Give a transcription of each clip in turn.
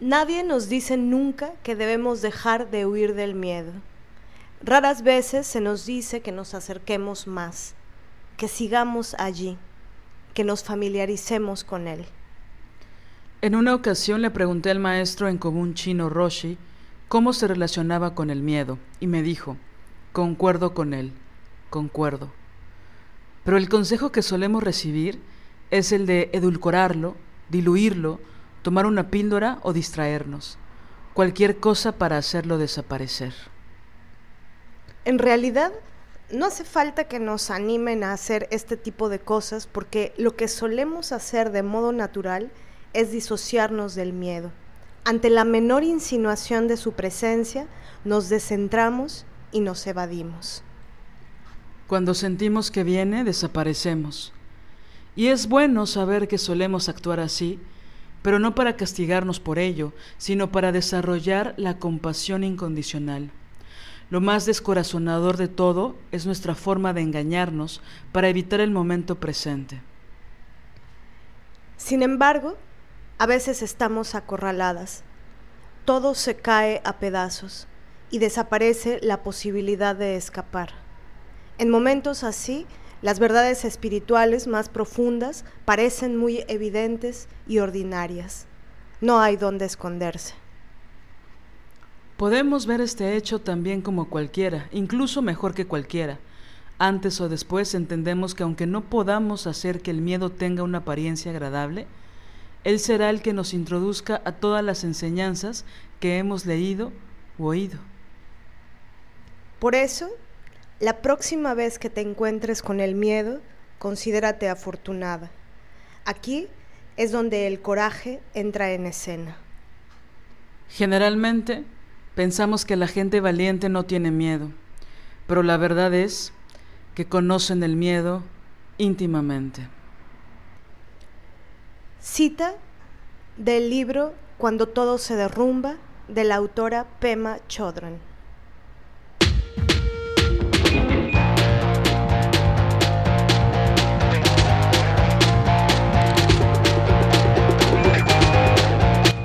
Nadie nos dice nunca que debemos dejar de huir del miedo. Raras veces se nos dice que nos acerquemos más, que sigamos allí, que nos familiaricemos con él. En una ocasión le pregunté al maestro en común chino Roshi cómo se relacionaba con el miedo y me dijo, concuerdo con él, concuerdo. Pero el consejo que solemos recibir es el de edulcorarlo, diluirlo, tomar una píldora o distraernos, cualquier cosa para hacerlo desaparecer. En realidad, no hace falta que nos animen a hacer este tipo de cosas porque lo que solemos hacer de modo natural es disociarnos del miedo. Ante la menor insinuación de su presencia, nos descentramos y nos evadimos. Cuando sentimos que viene, desaparecemos. Y es bueno saber que solemos actuar así, pero no para castigarnos por ello, sino para desarrollar la compasión incondicional. Lo más descorazonador de todo es nuestra forma de engañarnos para evitar el momento presente. Sin embargo, a veces estamos acorraladas. Todo se cae a pedazos y desaparece la posibilidad de escapar. En momentos así, las verdades espirituales más profundas parecen muy evidentes y ordinarias. No hay donde esconderse. Podemos ver este hecho también como cualquiera, incluso mejor que cualquiera. Antes o después entendemos que aunque no podamos hacer que el miedo tenga una apariencia agradable, Él será el que nos introduzca a todas las enseñanzas que hemos leído o oído. Por eso, la próxima vez que te encuentres con el miedo, considérate afortunada. Aquí es donde el coraje entra en escena. Generalmente pensamos que la gente valiente no tiene miedo, pero la verdad es que conocen el miedo íntimamente. Cita del libro Cuando todo se derrumba de la autora Pema Chodron.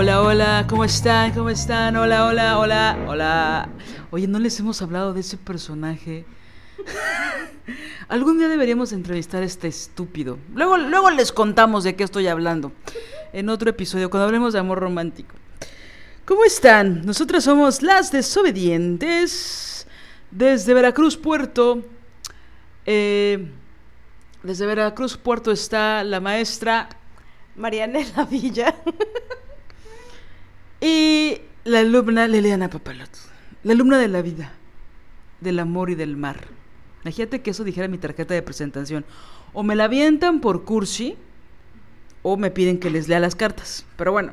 Hola, hola, ¿cómo están? ¿Cómo están? Hola, hola, hola, hola. Oye, no les hemos hablado de ese personaje. Algún día deberíamos entrevistar a este estúpido. Luego, luego les contamos de qué estoy hablando. En otro episodio, cuando hablemos de amor romántico. ¿Cómo están? Nosotras somos las desobedientes. Desde Veracruz, Puerto. eh, desde Veracruz, Puerto está la maestra Marianela Villa. Y la alumna Liliana Papalot, la alumna de la vida, del amor y del mar. Imagínate que eso dijera mi tarjeta de presentación. O me la avientan por cursi, o me piden que les lea las cartas. Pero bueno,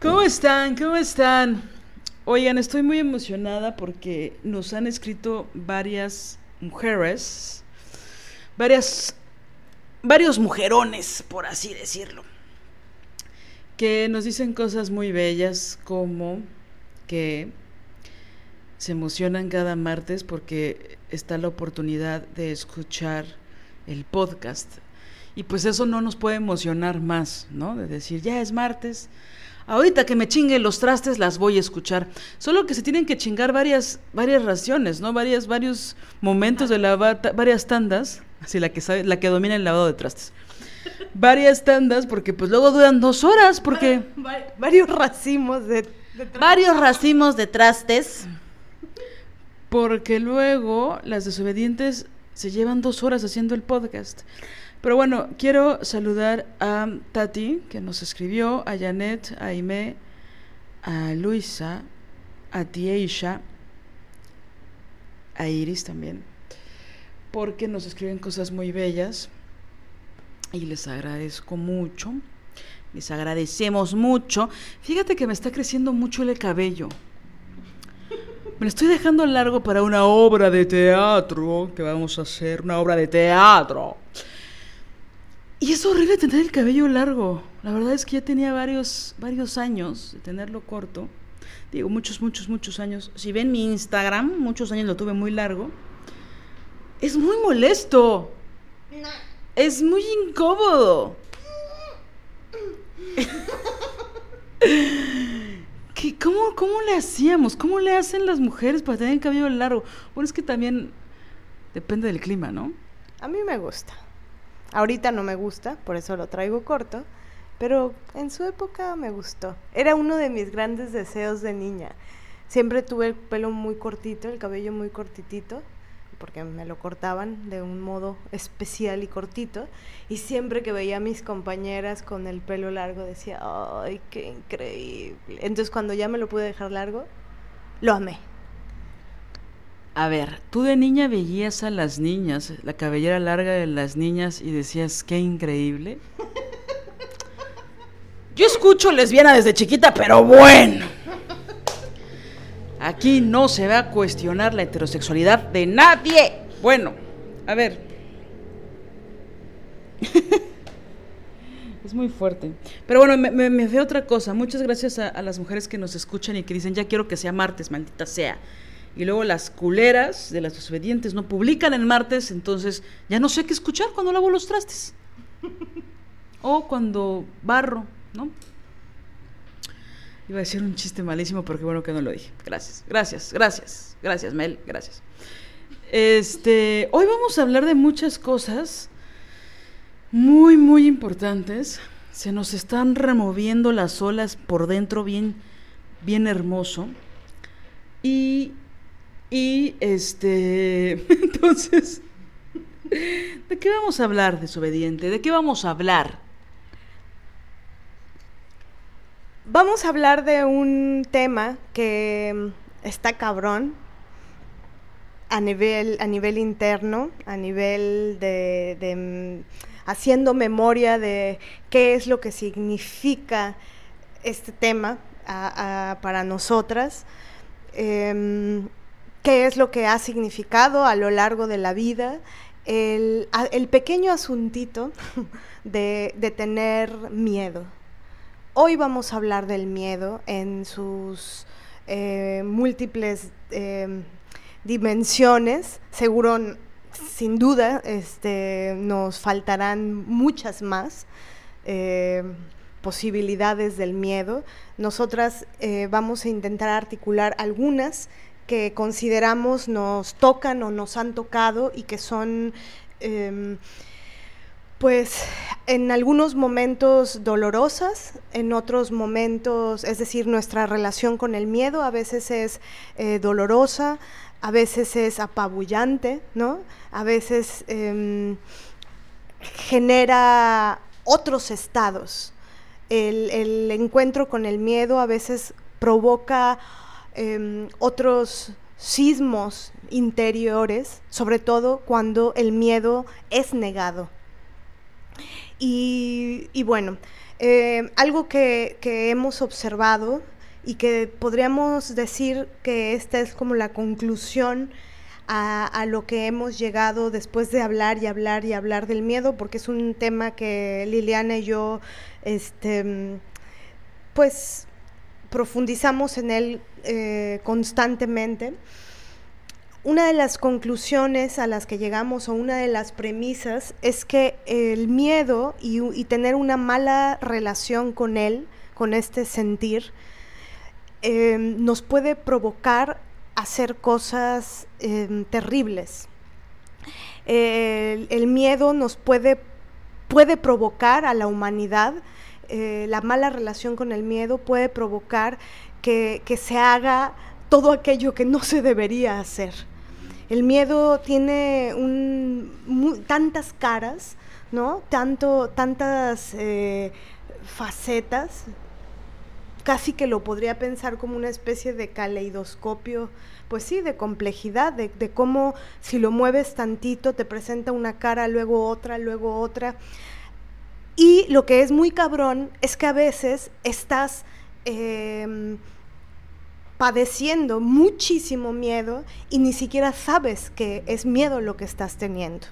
¿cómo están? ¿Cómo están? Oigan, estoy muy emocionada porque nos han escrito varias mujeres, varias, varios mujerones, por así decirlo que nos dicen cosas muy bellas como que se emocionan cada martes porque está la oportunidad de escuchar el podcast. Y pues eso no nos puede emocionar más, ¿no? De decir, ya es martes, ahorita que me chinguen los trastes las voy a escuchar. Solo que se tienen que chingar varias, varias raciones, ¿no? Varias, varios momentos de lavar, varias tandas, así la que sabe, la que domina el lavado de trastes. Varias tandas porque pues luego duran dos horas porque... varios racimos de, Varios racimos de trastes. Porque luego las desobedientes se llevan dos horas haciendo el podcast. Pero bueno, quiero saludar a Tati, que nos escribió, a Janet, a Aime, a Luisa, a Tieisha, a Iris también, porque nos escriben cosas muy bellas y les agradezco mucho. Les agradecemos mucho. Fíjate que me está creciendo mucho el cabello. Me lo estoy dejando largo para una obra de teatro que vamos a hacer, una obra de teatro. Y es horrible tener el cabello largo. La verdad es que ya tenía varios, varios años de tenerlo corto. Digo, muchos, muchos, muchos años. Si ven mi Instagram, muchos años lo tuve muy largo. Es muy molesto. Es muy incómodo. ¿Qué, cómo, ¿Cómo le hacíamos? ¿Cómo le hacen las mujeres para tener el cabello largo? Bueno, es que también depende del clima, ¿no? A mí me gusta. Ahorita no me gusta, por eso lo traigo corto, pero en su época me gustó. Era uno de mis grandes deseos de niña. Siempre tuve el pelo muy cortito, el cabello muy cortitito, porque me lo cortaban de un modo especial y cortito. Y siempre que veía a mis compañeras con el pelo largo decía, ¡ay, qué increíble! Entonces cuando ya me lo pude dejar largo, lo amé. A ver, tú de niña veías a las niñas, la cabellera larga de las niñas y decías, qué increíble. Yo escucho lesbiana desde chiquita, pero bueno. Aquí no se va a cuestionar la heterosexualidad de nadie. Bueno, a ver. es muy fuerte. Pero bueno, me, me, otra cosa. Muchas gracias a las mujeres que nos escuchan y que dicen, ya quiero que sea martes, maldita sea y luego las culeras de las desobedientes no publican el martes, entonces ya no sé qué escuchar cuando lavo los trastes. o cuando barro, ¿no? Iba a decir un chiste malísimo, pero qué bueno que no lo dije. Gracias, gracias, gracias, gracias, Mel, gracias. Este, hoy vamos a hablar de muchas cosas muy, muy importantes. Se nos están removiendo las olas por dentro bien, bien hermoso. Y y este, entonces, ¿de qué vamos a hablar, desobediente? ¿De qué vamos a hablar? Vamos a hablar de un tema que está cabrón a nivel, a nivel interno, a nivel de, haciendo memoria de qué es lo que significa este tema para nosotras. Em, qué es lo que ha significado a lo largo de la vida, el, pequeño asuntito de, tener miedo. Hoy vamos a hablar del miedo en sus eh, múltiples eh, dimensiones. Seguro, sin duda, este, nos faltarán muchas más. Eh, posibilidades del miedo. Nosotras vamos a intentar articular algunas que consideramos nos tocan o nos han tocado y que son, em, pues, en algunos momentos dolorosas, en otros momentos, es decir, nuestra relación con el miedo a veces es eh, dolorosa, a veces es apabullante, ¿no? A veces em, genera otros estados. el encuentro con el miedo a veces provoca Em, otros sismos interiores, sobre todo cuando el miedo es negado. Y, bueno, em, algo que, hemos observado y que podríamos decir que esta es como la conclusión a, lo que hemos llegado después de hablar y hablar y hablar del miedo, porque es un tema que Liliana y yo, este, pues profundizamos en él eh, constantemente. Una de las conclusiones a las que llegamos o una de las premisas es que el miedo y, tener una mala relación con él, con este sentir, eh, nos puede provocar hacer cosas eh, terribles. el miedo nos puede puede provocar a la humanidad, eh, la mala relación con el miedo puede provocar que, se haga todo aquello que no se debería hacer. El miedo tiene tantas caras, ¿no? Tanto, tantas eh, facetas, casi que lo podría pensar como una especie de caleidoscopio, pues sí, de complejidad, de, cómo si lo mueves tantito te presenta una cara, luego otra, luego otra. Y lo que es muy cabrón es que a veces estás em, padeciendo muchísimo miedo y ni siquiera sabes que es miedo lo que estás teniendo.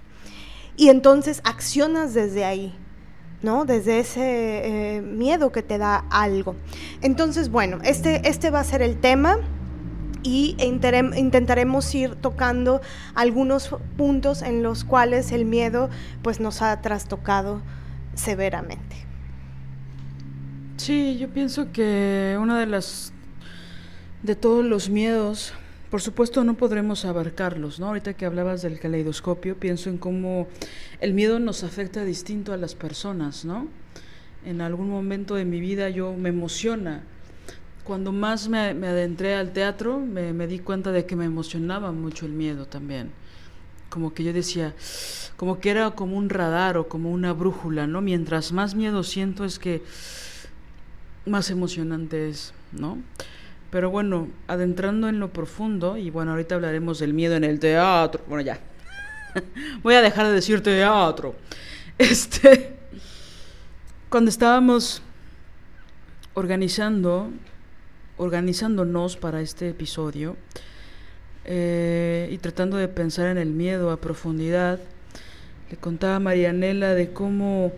Y entonces accionas desde ahí, ¿no? Desde ese eh, miedo que te da algo. Entonces, bueno, este, este va a ser el tema y intentaremos ir tocando algunos puntos en los cuales el miedo pues nos ha trastocado severamente. Sí, yo pienso que una de las de todos los miedos, por supuesto no podremos abarcarlos, ¿no? Ahorita que hablabas del caleidoscopio, pienso en cómo el miedo nos afecta distinto a las personas, ¿no? En algún momento de mi vida yo me emociona. Cuando más me, adentré al teatro, me, me di cuenta de que me emocionaba mucho el miedo también como que yo decía, como que era como un radar o como una brújula, ¿no? Mientras más miedo siento es que más emocionante es, ¿no? Pero bueno, adentrando en lo profundo, y bueno, ahorita hablaremos del miedo en el teatro. Bueno, ya. Voy a dejar de decir teatro. Este. Cuando estábamos organizando, organizándonos para este episodio, eh, y tratando de pensar en el miedo a profundidad, le contaba a Marianela de cómo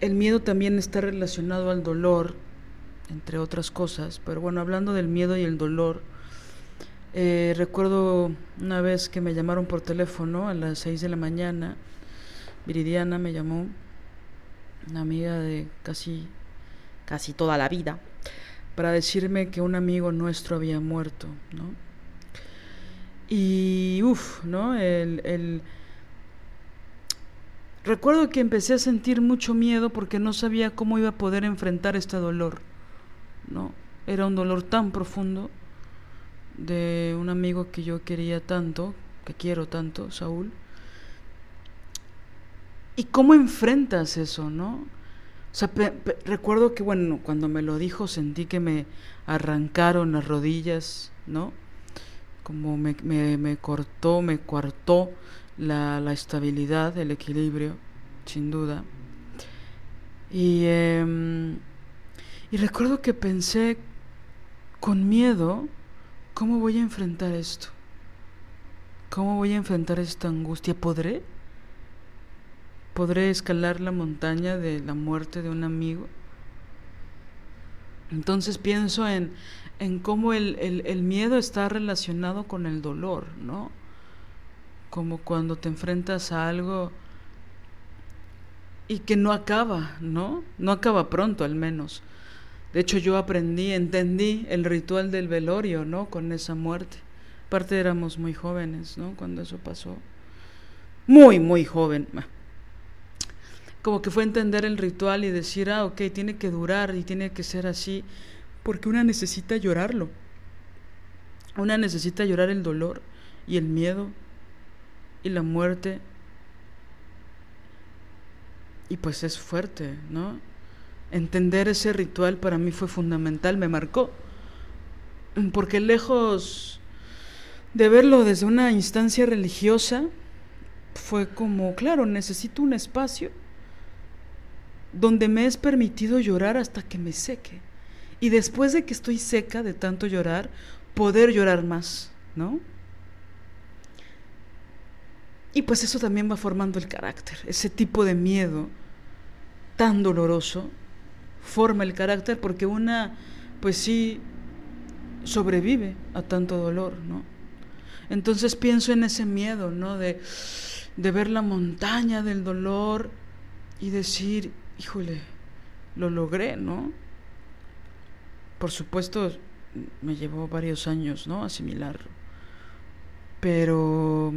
el miedo también está relacionado al dolor, entre otras cosas, pero bueno, hablando del miedo y el dolor, eh, recuerdo una vez que me llamaron por teléfono a las 6 de la mañana, Viridiana me llamó, una amiga de casi, casi toda la vida, para decirme que un amigo nuestro había muerto, ¿no? Y uff, ¿no? El, el... Recuerdo que empecé a sentir mucho miedo porque no sabía cómo iba a poder enfrentar este dolor, ¿no? Era un dolor tan profundo de un amigo que yo quería tanto, que quiero tanto, Saúl. ¿Y cómo enfrentas eso, no? O sea, recuerdo que, bueno, cuando me lo dijo sentí que me arrancaron las rodillas, ¿no? como me, me, cortó, me cuartó la, la, estabilidad, el equilibrio, sin duda. Y, em, y recuerdo que pensé con miedo, ¿cómo voy a enfrentar esto? ¿Cómo voy a enfrentar esta angustia? ¿Podré? ¿Podré escalar la montaña de la muerte de un amigo? Entonces pienso en, en cómo el, el, miedo está relacionado con el dolor, ¿no? Como cuando te enfrentas a algo y que no acaba, ¿no? No acaba pronto al menos. De hecho yo aprendí, entendí el ritual del velorio, ¿no? Con esa muerte. Aparte éramos muy jóvenes, ¿no? Cuando eso pasó. Muy, muy joven. Como que fue entender el ritual y decir, ah, ok, tiene que durar y tiene que ser así porque una necesita llorarlo. Una necesita llorar el dolor y el miedo y la muerte. Y pues es fuerte, ¿no? Entender ese ritual para mí fue fundamental, me marcó. Porque lejos de verlo desde una instancia religiosa, fue como, claro, necesito un espacio donde me es permitido llorar hasta que me seque y después de que estoy seca de tanto llorar, poder llorar más, ¿no? Y pues eso también va formando el carácter, ese tipo de miedo tan doloroso forma el carácter porque una, pues sí, sobrevive a tanto dolor, ¿no? Entonces pienso en ese miedo, ¿no? De, de ver la montaña del dolor y decir, híjole, lo logré, ¿no? Por supuesto, me llevó varios años, ¿no? Asimilarlo. Pero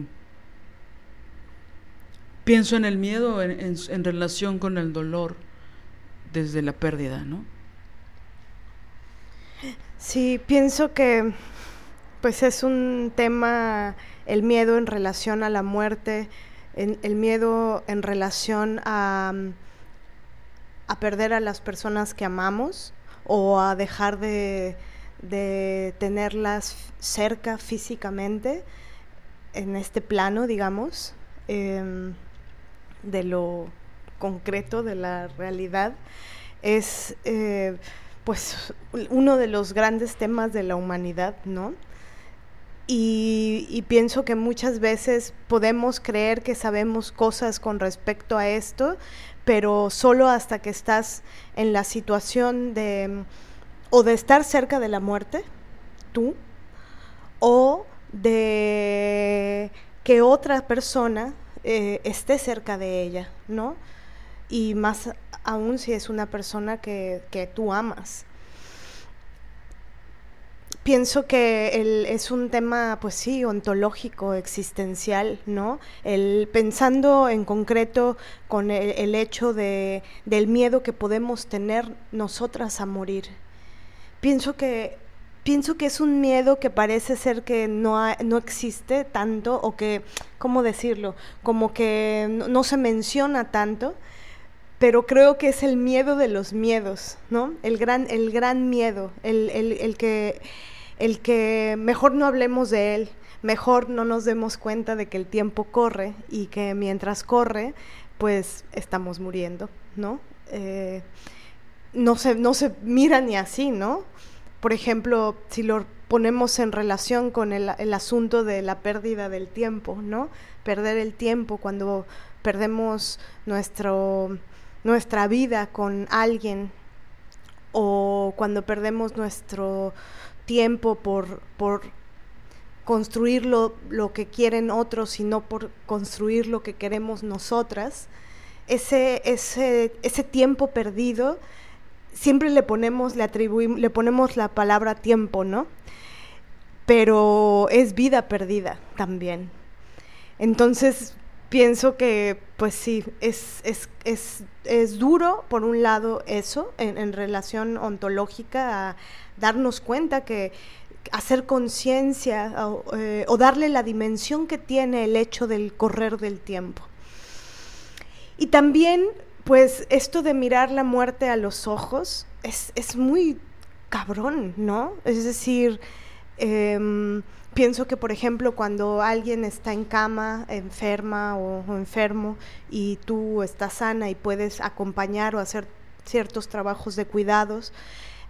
pienso en el miedo en, relación con el dolor desde la pérdida, ¿no? Sí, pienso que pues es un tema el miedo en relación a la muerte, el miedo en relación a, a perder a las personas que amamos o a dejar de, de tenerlas cerca físicamente en este plano, digamos, em, de lo concreto, de la realidad, es eh, pues uno de los grandes temas de la humanidad, ¿no? y, pienso que muchas veces podemos creer que sabemos cosas con respecto a esto, pero solo hasta que estás en la situación de o de estar cerca de la muerte, tú, o de que otra persona eh, esté cerca de ella, ¿no? Y más aún si es una persona que, que tú amas. Pienso que es un tema, pues sí, ontológico, existencial, ¿no? El, pensando en concreto con el, el hecho de, del miedo que podemos tener nosotras a morir, pienso que pienso que es un miedo que parece ser que no, no existe tanto o que, ¿cómo decirlo? Como que no, se menciona tanto, pero creo que es el miedo de los miedos, ¿no? El gran, el gran miedo, el, el, que, el que mejor no hablemos de él, mejor no nos demos cuenta de que el tiempo corre y que mientras corre, pues estamos muriendo, ¿no? Eh, no se, no se mira ni así, ¿no? Por ejemplo, si lo ponemos en relación con el, asunto de la pérdida del tiempo, ¿no? Perder el tiempo cuando perdemos nuestro, nuestra vida con alguien o cuando perdemos nuestro tiempo por, por construir lo, lo, que quieren otros y no por construir lo que queremos nosotras, ese, ese, ese tiempo perdido siempre le ponemos, le atribuimos, le ponemos la palabra tiempo, ¿no? Pero es vida perdida también. Entonces, pienso que, pues sí, es, es, es, es duro, por un lado, eso, en, relación ontológica, a darnos cuenta que hacer conciencia eh, o darle la dimensión que tiene el hecho del correr del tiempo. Y también pues esto de mirar la muerte a los ojos es, muy cabrón, ¿no? Es decir, em, pienso que, por ejemplo, cuando alguien está en cama, enferma o, enfermo, y tú estás sana y puedes acompañar o hacer ciertos trabajos de cuidados,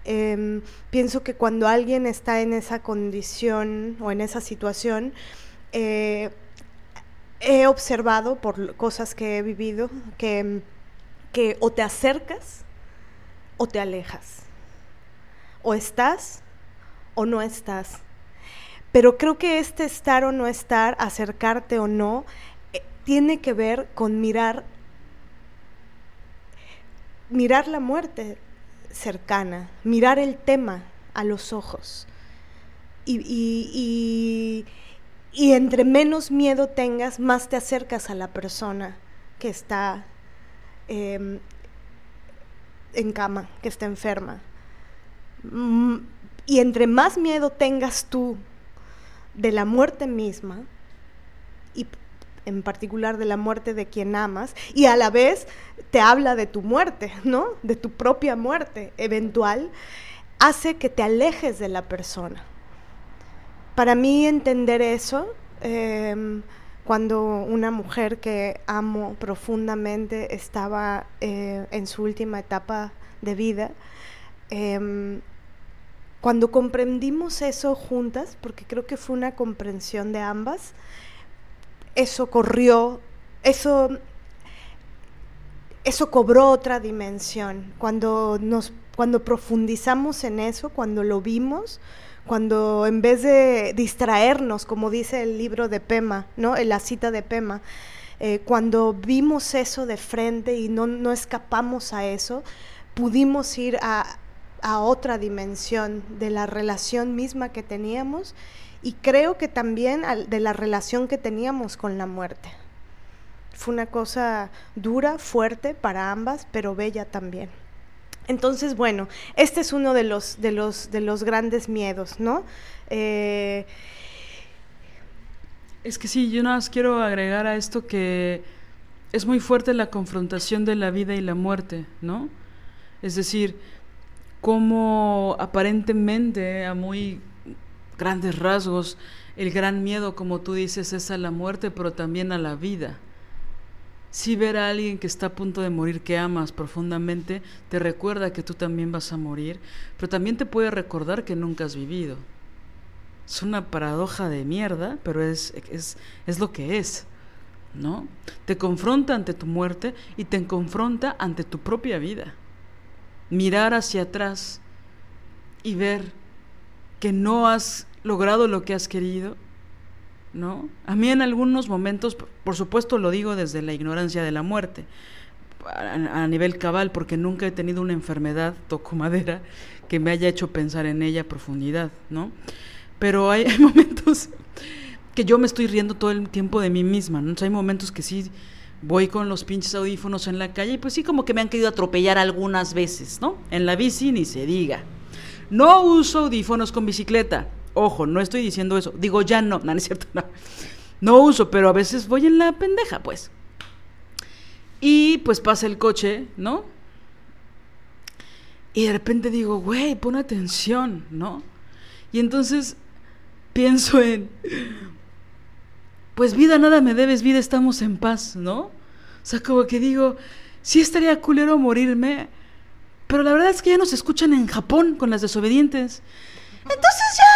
em, pienso que cuando alguien está en esa condición o en esa situación, eh, he observado por cosas que he vivido que que o te acercas o te alejas. O estás o no estás. Pero creo que este estar o no estar, acercarte o no, eh, tiene que ver con mirar mirar la muerte cercana, mirar el tema a los ojos. Y, y, y, entre menos miedo tengas, más te acercas a la persona que está Em, en cama, que está enferma. Mm, y entre más miedo tengas tú de la muerte misma, y en particular de la muerte de quien amas, y a la vez te habla de tu muerte, ¿no? De tu propia muerte eventual, hace que te alejes de la persona. Para mí entender eso, em, cuando una mujer que amo profundamente estaba eh, en su última etapa de vida. Em, cuando comprendimos eso juntas, porque creo que fue una comprensión de ambas, eso corrió, eso, eso cobró otra dimensión. Cuando, nos, cuando profundizamos en eso, cuando lo vimos, cuando en vez de distraernos, como dice el libro de Pema, ¿no? la cita de Pema, eh, cuando vimos eso de frente y no, no escapamos a eso, pudimos ir a, a otra dimensión de la relación misma que teníamos y creo que también de la relación que teníamos con la muerte. fue una cosa dura, fuerte para ambas, pero bella también. Entonces, bueno, este es uno de los, de los, de los grandes miedos, ¿no? Eh, es que sí, yo nada más quiero agregar a esto que es muy fuerte la confrontación de la vida y la muerte, ¿no? Es decir, cómo aparentemente a muy grandes rasgos el gran miedo, como tú dices, es a la muerte, pero también a la vida. Si ver a alguien que está a punto de morir, que amas profundamente, te recuerda que tú también vas a morir, pero también te puede recordar que nunca has vivido. Es una paradoja de mierda, pero es, es, es lo que es. ¿No? Te confronta ante tu muerte y te confronta ante tu propia vida. Mirar hacia atrás y ver que no has logrado lo que has querido, ¿no? A mí en algunos momentos, por supuesto lo digo desde la ignorancia de la muerte, a, nivel cabal, porque nunca he tenido una enfermedad, toco madera, que me haya hecho pensar en ella a profundidad, ¿no? Pero hay, momentos que yo me estoy riendo todo el tiempo de mí misma, ¿no? hay momentos que sí voy con los pinches audífonos en la calle y pues sí como que me han querido atropellar algunas veces, ¿no? En la bici ni se diga. No uso audífonos con bicicleta. Ojo, no estoy diciendo eso. Digo, ya no. No, no es cierto, no. No uso, pero a veces voy en la pendeja, pues. Y pues pasa el coche, ¿no? Y de repente digo, güey, pon atención, ¿no? Y entonces pienso en, pues vida nada me debes, vida estamos en paz, ¿no? O sea, como que digo, sí estaría culero morirme, pero la verdad es que ya nos escuchan en Japón con las desobedientes. Entonces ya...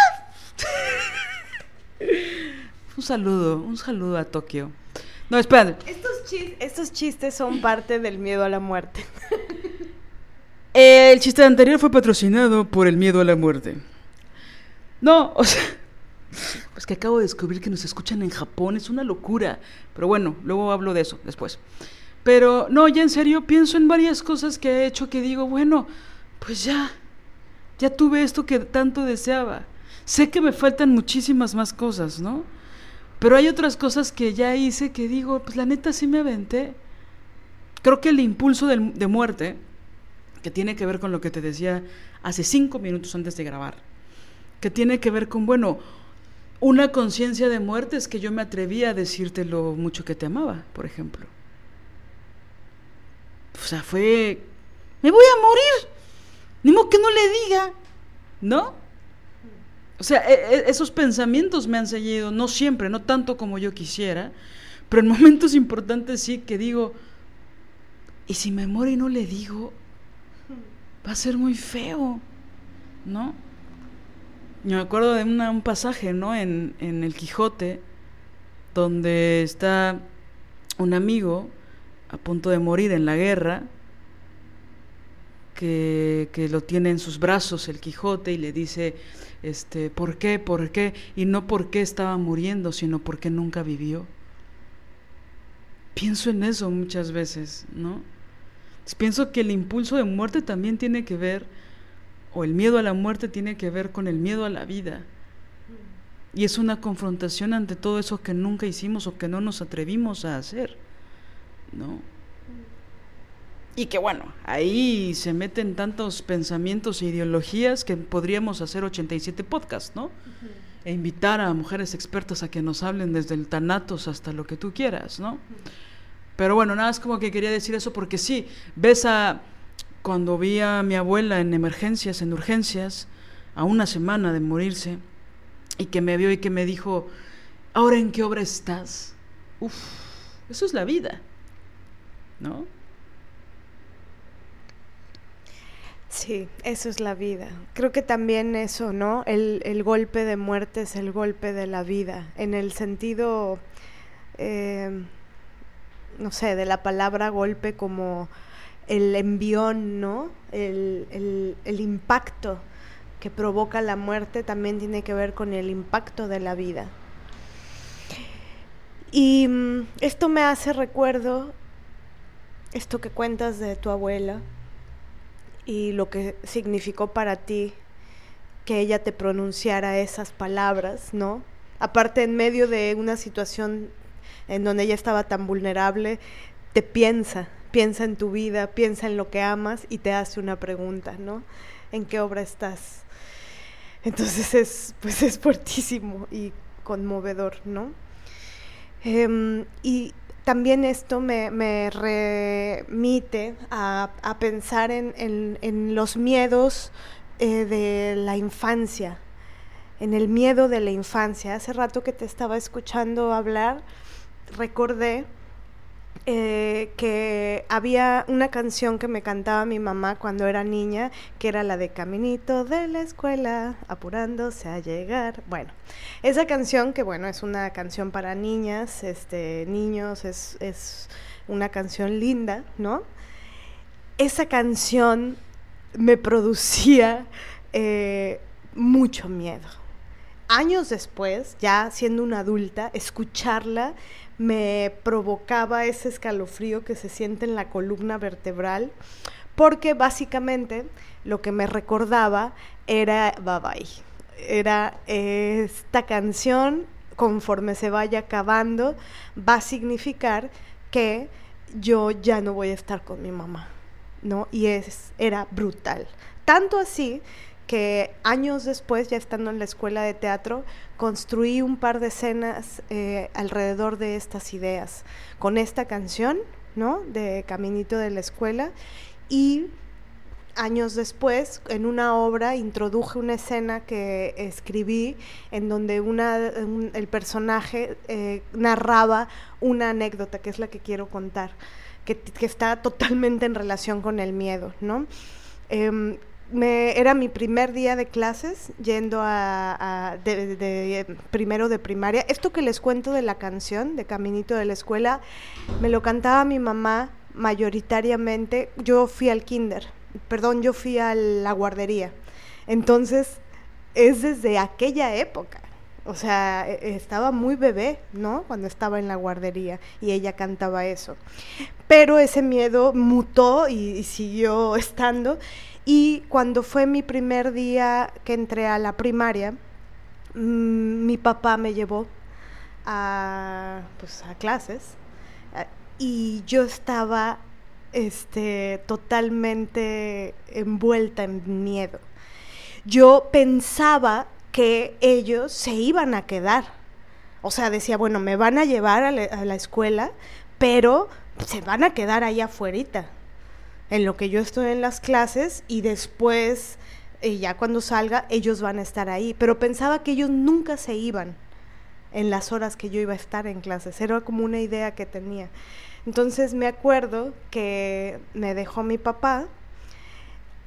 un saludo, un saludo a Tokio. No, espérate. Estos, chistes son parte del miedo a la muerte. El chiste anterior fue patrocinado por el miedo a la muerte. No, o sea, pues que acabo de descubrir que nos escuchan en Japón, es una locura. Pero bueno, luego hablo de eso después. Pero no, ya en serio, pienso en varias cosas que he hecho que digo, bueno, pues ya, ya tuve esto que tanto deseaba. Sé que me faltan muchísimas más cosas, ¿no? Pero hay otras cosas que ya hice que digo, pues la neta sí me aventé. Creo que el impulso de, de muerte, que tiene que ver con lo que te decía hace cinco minutos antes de grabar, que tiene que ver con, bueno, una conciencia de muerte es que yo me atreví a decirte lo mucho que te amaba, por ejemplo. O sea, fue, me voy a morir, ni modo que no le diga, ¿no? O sea, e, e, esos pensamientos me han seguido, no siempre, no tanto como yo quisiera, pero en momentos importantes sí que digo, y si me muero y no le digo, va a ser muy feo, ¿no? Me acuerdo de un pasaje, ¿no? En, El Quijote, donde está un amigo a punto de morir en la guerra, que, que, lo tiene en sus brazos el Quijote y le dice, este, ¿por qué? ¿Por qué? Y no por qué estaba muriendo, sino porque nunca vivió. Pienso en eso muchas veces, ¿no? pienso que el impulso de muerte también tiene que ver o el miedo a la muerte tiene que ver con el miedo a la vida. Y es una confrontación ante todo eso que nunca hicimos o que no nos atrevimos a hacer. ¿No? Y que bueno, ahí se meten tantos pensamientos e ideologías que podríamos hacer 87 podcasts, ¿no? E invitar a mujeres expertas a que nos hablen desde el tanatos hasta lo que tú quieras, ¿no? Pero bueno, nada, es como que quería decir eso porque sí, ves a cuando vi a mi abuela en emergencias, en urgencias, a una semana de morirse, y que me vio y que me dijo, ¿ahora en qué obra estás? Uf, eso es la vida, ¿no? Sí, eso es la vida. Creo que también eso, ¿no? El, golpe de muerte es el golpe de la vida, en el sentido, eh, no sé, de la palabra golpe como el envión, ¿no? El, impacto que provoca la muerte también tiene que ver con el impacto de la vida. Y mm, esto me hace recuerdo esto que cuentas de tu abuela y lo que significó para ti que ella te pronunciara esas palabras, ¿no? Aparte en medio de una situación en donde ella estaba tan vulnerable, te piensa, piensa en tu vida, piensa en lo que amas y te hace una pregunta, ¿no? ¿En qué obra estás? Entonces es, pues es fuertísimo y conmovedor, ¿no? Em, y también esto me, remite a, pensar en, los miedos eh, de la infancia, en el miedo de la infancia. Hace rato que te estaba escuchando hablar, recordé eh, que había una canción que me cantaba mi mamá cuando era niña, que era la de Caminito de la escuela, apurándose a llegar. Bueno, esa canción, que bueno, es una canción para niñas, este, niños, es, es una canción linda, ¿no? Esa canción me producía eh, mucho miedo. Años después, ya siendo una adulta, escucharla me provocaba ese escalofrío que se siente en la columna vertebral, porque básicamente lo que me recordaba era Bye Bye. Era esta canción, conforme se vaya acabando, va a significar que yo ya no voy a estar con mi mamá, ¿no? Y es, era brutal. Tanto así que años después, ya estando en la escuela de teatro, construí un par de escenas eh, alrededor de estas ideas, con esta canción, ¿no? De Caminito de la Escuela, y años después, en una obra, introduje una escena que escribí en donde una, el personaje eh, narraba una anécdota, que es la que quiero contar, que, que está totalmente en relación con el miedo, ¿no? Em, era mi primer día de clases yendo a, primero de primaria. Esto que les cuento de la canción de Caminito de la Escuela, me lo cantaba mi mamá mayoritariamente. Yo fui al kinder, perdón, yo fui a la guardería. Entonces, es desde aquella época. O sea, e, estaba muy bebé, ¿no? Cuando estaba en la guardería y ella cantaba eso. Pero ese miedo mutó y siguió estando. Y cuando fue mi primer día que entré a la primaria, mm, mi papá me llevó a, pues, clases y yo estaba este, totalmente envuelta en miedo. Yo pensaba que ellos se iban a quedar. O sea, decía, bueno, me van a llevar a, a la escuela, pero se van a quedar ahí afuera en lo que yo estoy en las clases y después, eh, ya cuando salga, ellos van a estar ahí. Pero pensaba que ellos nunca se iban en las horas que yo iba a estar en clases. Era como una idea que tenía. Entonces me acuerdo que me dejó mi papá.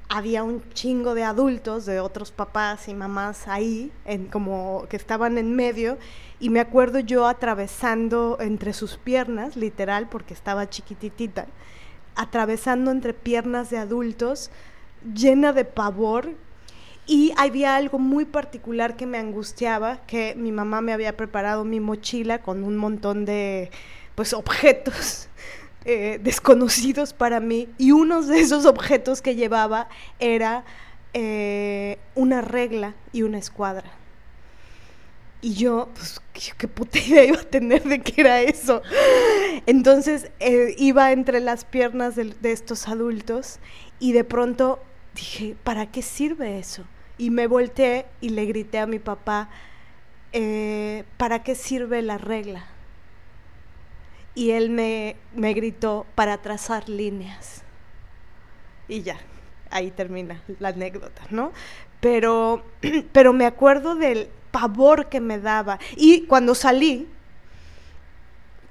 Había un chingo de adultos, de otros papás y mamás ahí, en, como que estaban en medio, y me acuerdo yo atravesando entre sus piernas, literal, porque estaba chiquititita, atravesando entre piernas de adultos, llena de pavor. Y había algo muy particular que me angustiaba, que mi mamá me había preparado mi mochila con un montón de pues objetos eh, desconocidos para mí. Y uno de esos objetos que llevaba era eh, una regla y una escuadra. Y yo, pues, ¿qué, puta idea iba a tener de qué era eso? Entonces eh, iba entre las piernas de, estos adultos y de pronto dije, ¿para qué sirve eso? Y me volteé y le grité a mi papá, eh, ¿para qué sirve la regla? Y él me, me gritó, para trazar líneas. Y ya, ahí termina la anécdota, ¿no? Pero, pero me acuerdo del pavor que me daba. Y cuando salí,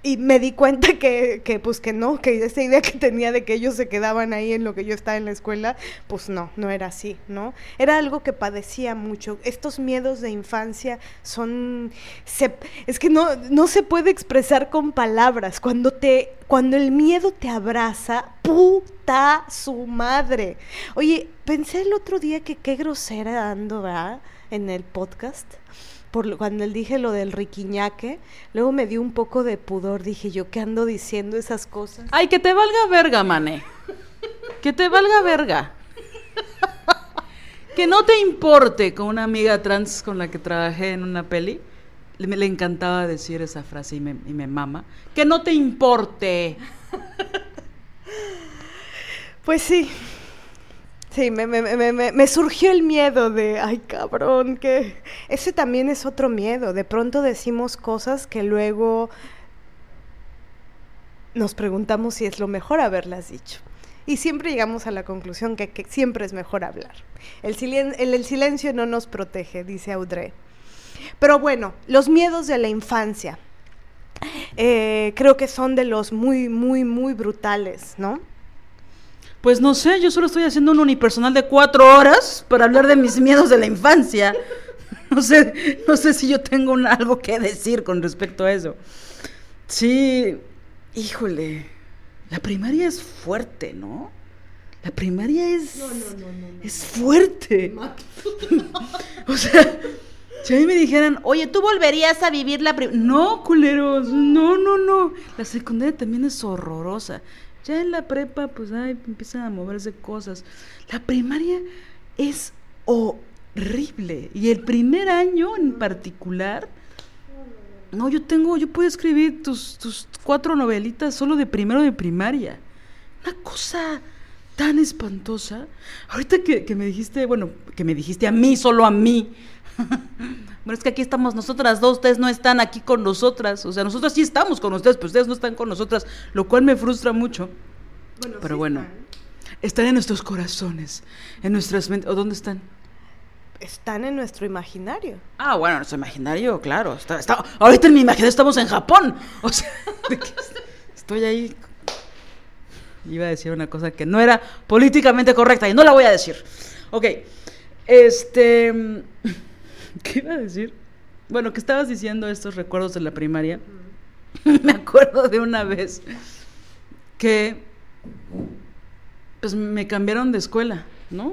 y me di cuenta que, que, pues que no, que esa idea que tenía de que ellos se quedaban ahí en lo que yo estaba en la escuela, pues no, no era así, ¿no? Era algo que padecía mucho. Estos miedos de infancia son, es que no, no se puede expresar con palabras. Cuando te, cuando el miedo te abraza, puta su madre. Oye, pensé el otro día que qué grosera ando, ¿verdad? En el podcast por cuando él dije lo del riquiñaque, luego me dio un poco de pudor, dije yo, ¿qué ando diciendo esas cosas? Ay, que te valga verga, mané. Que te valga verga. Que no te importe con una amiga trans con la que trabajé en una peli, Le, le encantaba decir esa frase y me, y me mama. Que no te importe. Pues sí. Sí, me, me, me, me, surgió el miedo de, ay cabrón, que ese también es otro miedo. De pronto decimos cosas que luego nos preguntamos si es lo mejor haberlas dicho. Y siempre llegamos a la conclusión que, que siempre es mejor hablar. El, silen el, silencio no nos protege, dice Audrey. Pero bueno, los miedos de la infancia. Eh, creo que son de los muy, muy, muy brutales, ¿no? Pues no sé, yo solo estoy haciendo un unipersonal de cuatro horas para hablar de mis miedos de la infancia. No sé, no sé si yo tengo un, algo que decir con respecto a eso. Sí, híjole, la primaria es fuerte, ¿no? La primaria es. No, no, no, no, no. Es fuerte. o sea, si a mí me dijeran, oye, ¿tú volverías a vivir la primaria? No, culeros, no, no, no. La secundaria también es horrorosa. Ya en la prepa, pues, ay, empiezan a moverse cosas. La primaria es horrible. Y el primer año en particular. No, yo tengo, yo puedo escribir tus, tus cuatro novelitas solo de primero de primaria. Una cosa tan espantosa. Ahorita que, que, me dijiste, bueno, que me dijiste a mí, solo a mí. bueno, es que aquí estamos nosotras dos, ustedes no están aquí con nosotras. O sea, nosotros sí estamos con ustedes, pero ustedes no están con nosotras, lo cual me frustra mucho. Bueno, pero sí bueno, están. están en nuestros corazones, en nuestras mentes. ¿O dónde están? Están en nuestro imaginario. Ah, bueno, nuestro imaginario, claro. Está, está, ahorita en mi imaginario estamos en Japón. O sea, ¿de qué estoy ahí. Iba a decir una cosa que no era políticamente correcta y no la voy a decir. Ok. Este. ¿Qué iba a decir? Bueno, que estabas diciendo estos recuerdos de la primaria. Me acuerdo de una vez que. Pues me cambiaron de escuela, ¿no?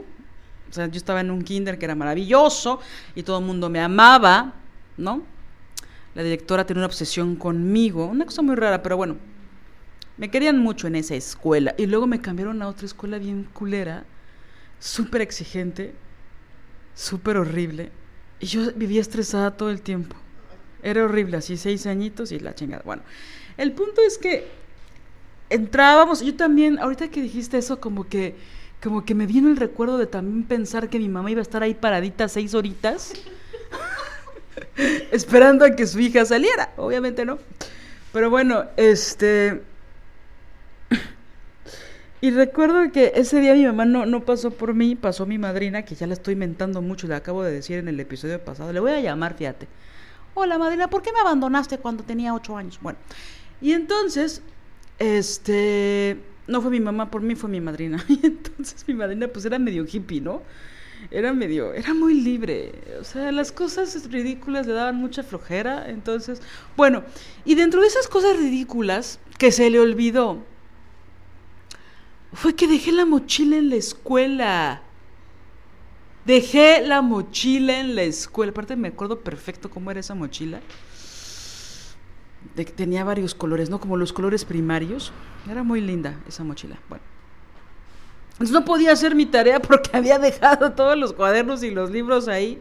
O sea, yo estaba en un kinder que era maravilloso y todo el mundo me amaba, ¿no? La directora tenía una obsesión conmigo, una cosa muy rara, pero bueno, me querían mucho en esa escuela. Y luego me cambiaron a otra escuela bien culera, súper exigente, súper horrible. Y yo vivía estresada todo el tiempo. Era horrible, así seis añitos y la chingada. Bueno, el punto es que entrábamos, yo también, ahorita que dijiste eso, como que como que me vino el recuerdo de también pensar que mi mamá iba a estar ahí paradita seis horitas, esperando a que su hija saliera. Obviamente no. Pero bueno, este... Y recuerdo que ese día mi mamá no, no pasó por mí, pasó mi madrina, que ya la estoy mentando mucho, le acabo de decir en el episodio pasado. Le voy a llamar, fíjate. Hola, madrina, ¿por qué me abandonaste cuando tenía ocho años? Bueno, y entonces, este no fue mi mamá por mí, fue mi madrina. Y entonces mi madrina pues era medio hippie, ¿no? Era medio, era muy libre. O sea, las cosas ridículas le daban mucha flojera. Entonces, bueno, y dentro de esas cosas ridículas que se le olvidó, fue que dejé la mochila en la escuela. Dejé la mochila en la escuela. Aparte me acuerdo perfecto cómo era esa mochila. De que tenía varios colores, ¿no? Como los colores primarios. Era muy linda esa mochila. Bueno. Entonces no podía hacer mi tarea porque había dejado todos los cuadernos y los libros ahí.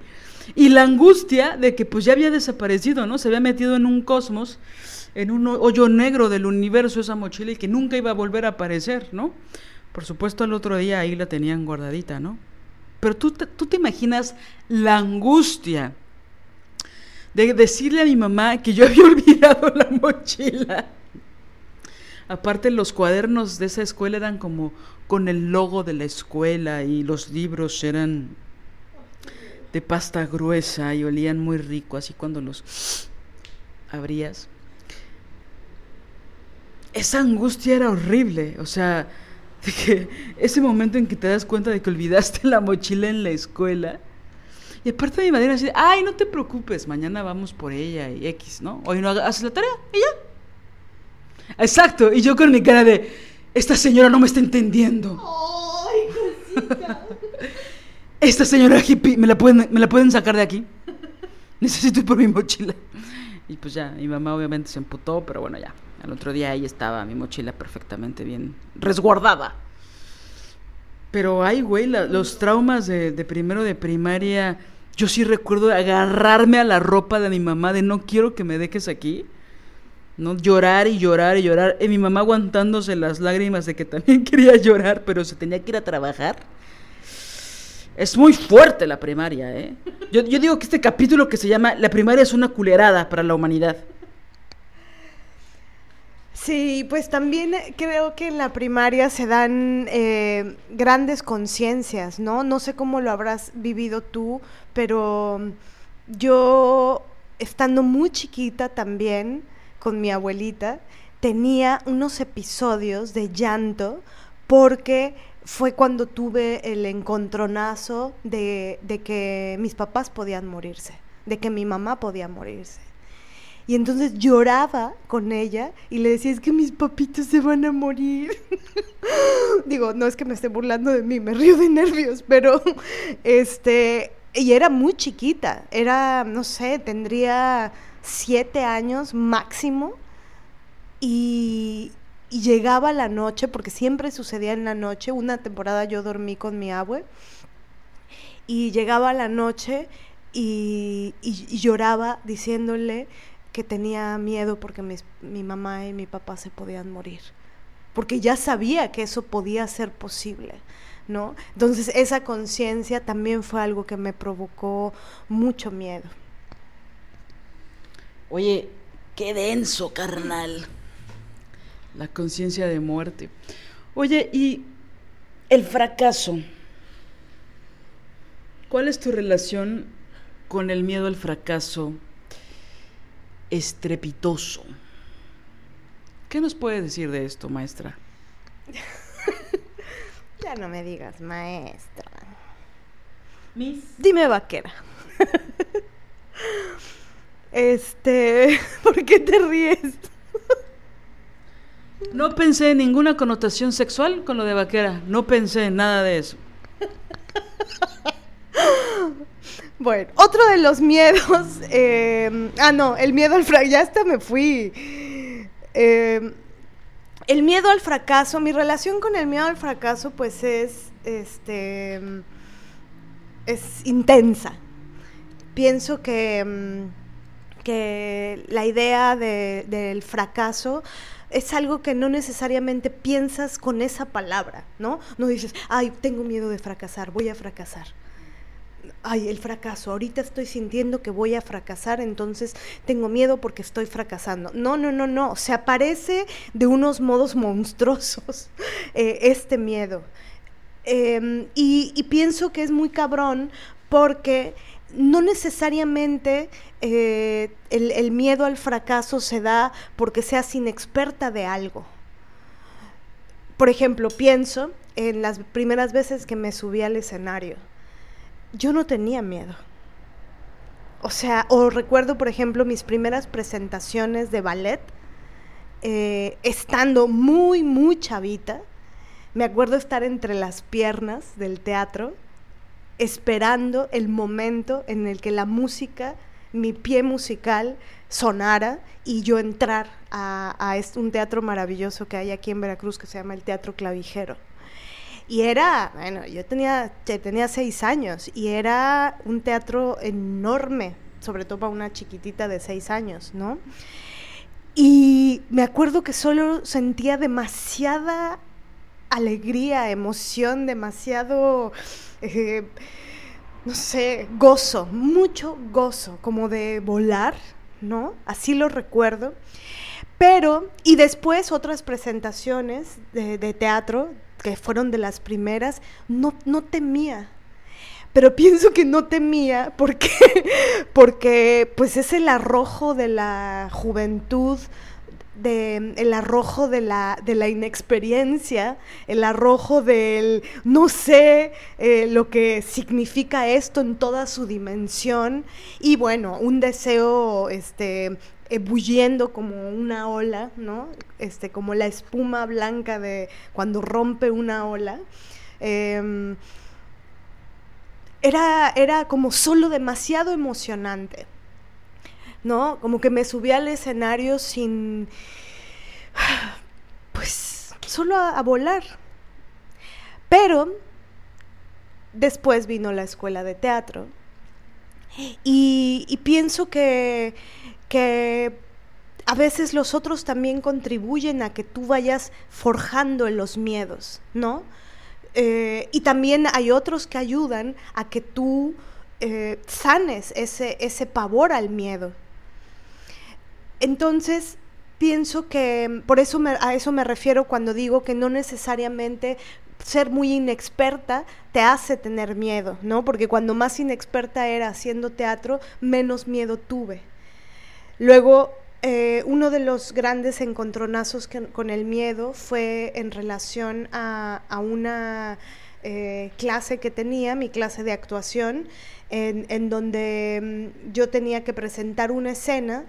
Y la angustia de que pues ya había desaparecido, ¿no? Se había metido en un cosmos, en un hoyo negro del universo esa mochila y que nunca iba a volver a aparecer, ¿no? Por supuesto al otro día ahí la tenían guardadita, ¿no? Pero tú te, tú te imaginas la angustia de decirle a mi mamá que yo había olvidado la mochila. Aparte los cuadernos de esa escuela eran como con el logo de la escuela y los libros eran de pasta gruesa y olían muy rico, así cuando los abrías. Esa angustia era horrible, o sea, de que ese momento en que te das cuenta de que olvidaste la mochila en la escuela. Y aparte mi madre así, ay, no te preocupes, mañana vamos por ella y X, ¿no? Hoy no haces la tarea y ya. Exacto, y yo con mi cara de, esta señora no me está entendiendo. Esta señora hippie, ¿me la, pueden, ¿me la pueden sacar de aquí? Necesito ir por mi mochila. Y pues ya, mi mamá obviamente se emputó, pero bueno, ya. Al otro día ahí estaba mi mochila perfectamente bien resguardada. Pero ay, güey, los traumas de, de primero de primaria yo sí recuerdo agarrarme a la ropa de mi mamá de no quiero que me dejes aquí. ¿no? Llorar y llorar y llorar. Y mi mamá aguantándose las lágrimas de que también quería llorar, pero se tenía que ir a trabajar. Es muy fuerte la primaria, ¿eh? Yo, yo digo que este capítulo que se llama La primaria es una culerada para la humanidad. Sí, pues también creo que en la primaria se dan eh, grandes conciencias, ¿no? No sé cómo lo habrás vivido tú, pero yo, estando muy chiquita también, con mi abuelita, tenía unos episodios de llanto porque fue cuando tuve el encontronazo de, de que mis papás podían morirse, de que mi mamá podía morirse. Y entonces lloraba con ella y le decía, es que mis papitos se van a morir. Digo, no es que me esté burlando de mí, me río de nervios, pero este, y era muy chiquita, era, no sé, tendría siete años máximo. Y, llegaba la noche, porque siempre sucedía en la noche, una temporada yo dormí con mi abue, y llegaba la noche y, y lloraba diciéndole, que tenía miedo porque mi mamá y mi papá se podían morir, porque ya sabía que eso podía ser posible. ¿No? Entonces esa conciencia también fue algo que me provocó mucho miedo. Oye, qué denso, carnal. La conciencia de muerte. Oye, y el fracaso. ¿Cuál es tu relación con el miedo al fracaso estrepitoso. ¿Qué nos puede decir de esto, maestra? ya no me digas, maestra. Miss. Dime vaquera. este, ¿por qué te ríes? no pensé en ninguna connotación sexual con lo de vaquera. No pensé en nada de eso. Bueno, otro de los miedos. Eh, ah, no, el miedo al fracaso. Ya hasta me fui. Eh, el miedo al fracaso. Mi relación con el miedo al fracaso, pues es. Este. Es intensa. Pienso que. Mm, que la idea del fracaso es algo que no necesariamente piensas con esa palabra, ¿no? No dices, ay, tengo miedo de fracasar, voy a fracasar ay, el fracaso, ahorita estoy sintiendo que voy a fracasar, entonces tengo miedo porque estoy fracasando. No, no, no, no, se aparece de unos modos monstruosos eh, este miedo. Em, y, pienso que es muy cabrón porque no necesariamente eh, el, el miedo al fracaso se da porque seas inexperta de algo. Por ejemplo, pienso en las primeras veces que me subí al escenario yo no tenía miedo. O sea, o recuerdo, por ejemplo, mis primeras presentaciones de ballet, eh, estando muy, muy chavita. Me acuerdo estar entre las piernas del teatro, esperando el momento en el que la música, mi pie musical, sonara y yo entrar a, a un teatro maravilloso que hay aquí en Veracruz que se llama el Teatro Clavijero. Y era, bueno, yo tenía, tenía seis años y era un teatro enorme, sobre todo para una chiquitita de seis años, ¿no? Y me acuerdo que solo sentía demasiada alegría, emoción, demasiado, eh, no sé, gozo, mucho gozo, como de volar, ¿no? Así lo recuerdo. Pero, y después otras presentaciones de, de teatro, que fueron de las primeras, no, no temía. Pero pienso que no temía porque, porque pues es el arrojo de la juventud, de, el arrojo de la, de la inexperiencia, el arrojo del no sé eh, lo que significa esto en toda su dimensión y bueno, un deseo este, ebulliendo como una ola, ¿no? Este, como la espuma blanca de cuando rompe una ola. Em, era, era como solo demasiado emocionante, ¿no? Como que me subí al escenario sin, pues, solo a volar. Pero después vino la escuela de teatro Y, pienso que, que a veces los otros también contribuyen a que tú vayas forjando los miedos, ¿no? Eh, y también hay otros que ayudan a que tú eh, sanes ese, ese pavor al miedo. Entonces, pienso que por eso a eso me refiero cuando digo que no necesariamente ser muy inexperta te hace tener miedo, ¿no? Porque cuando más inexperta era haciendo teatro, menos miedo tuve. Luego, eh, uno de los grandes encontronazos con el miedo fue en relación a, una eh, clase que tenía, mi clase de actuación, en, donde mm, yo tenía que presentar una escena,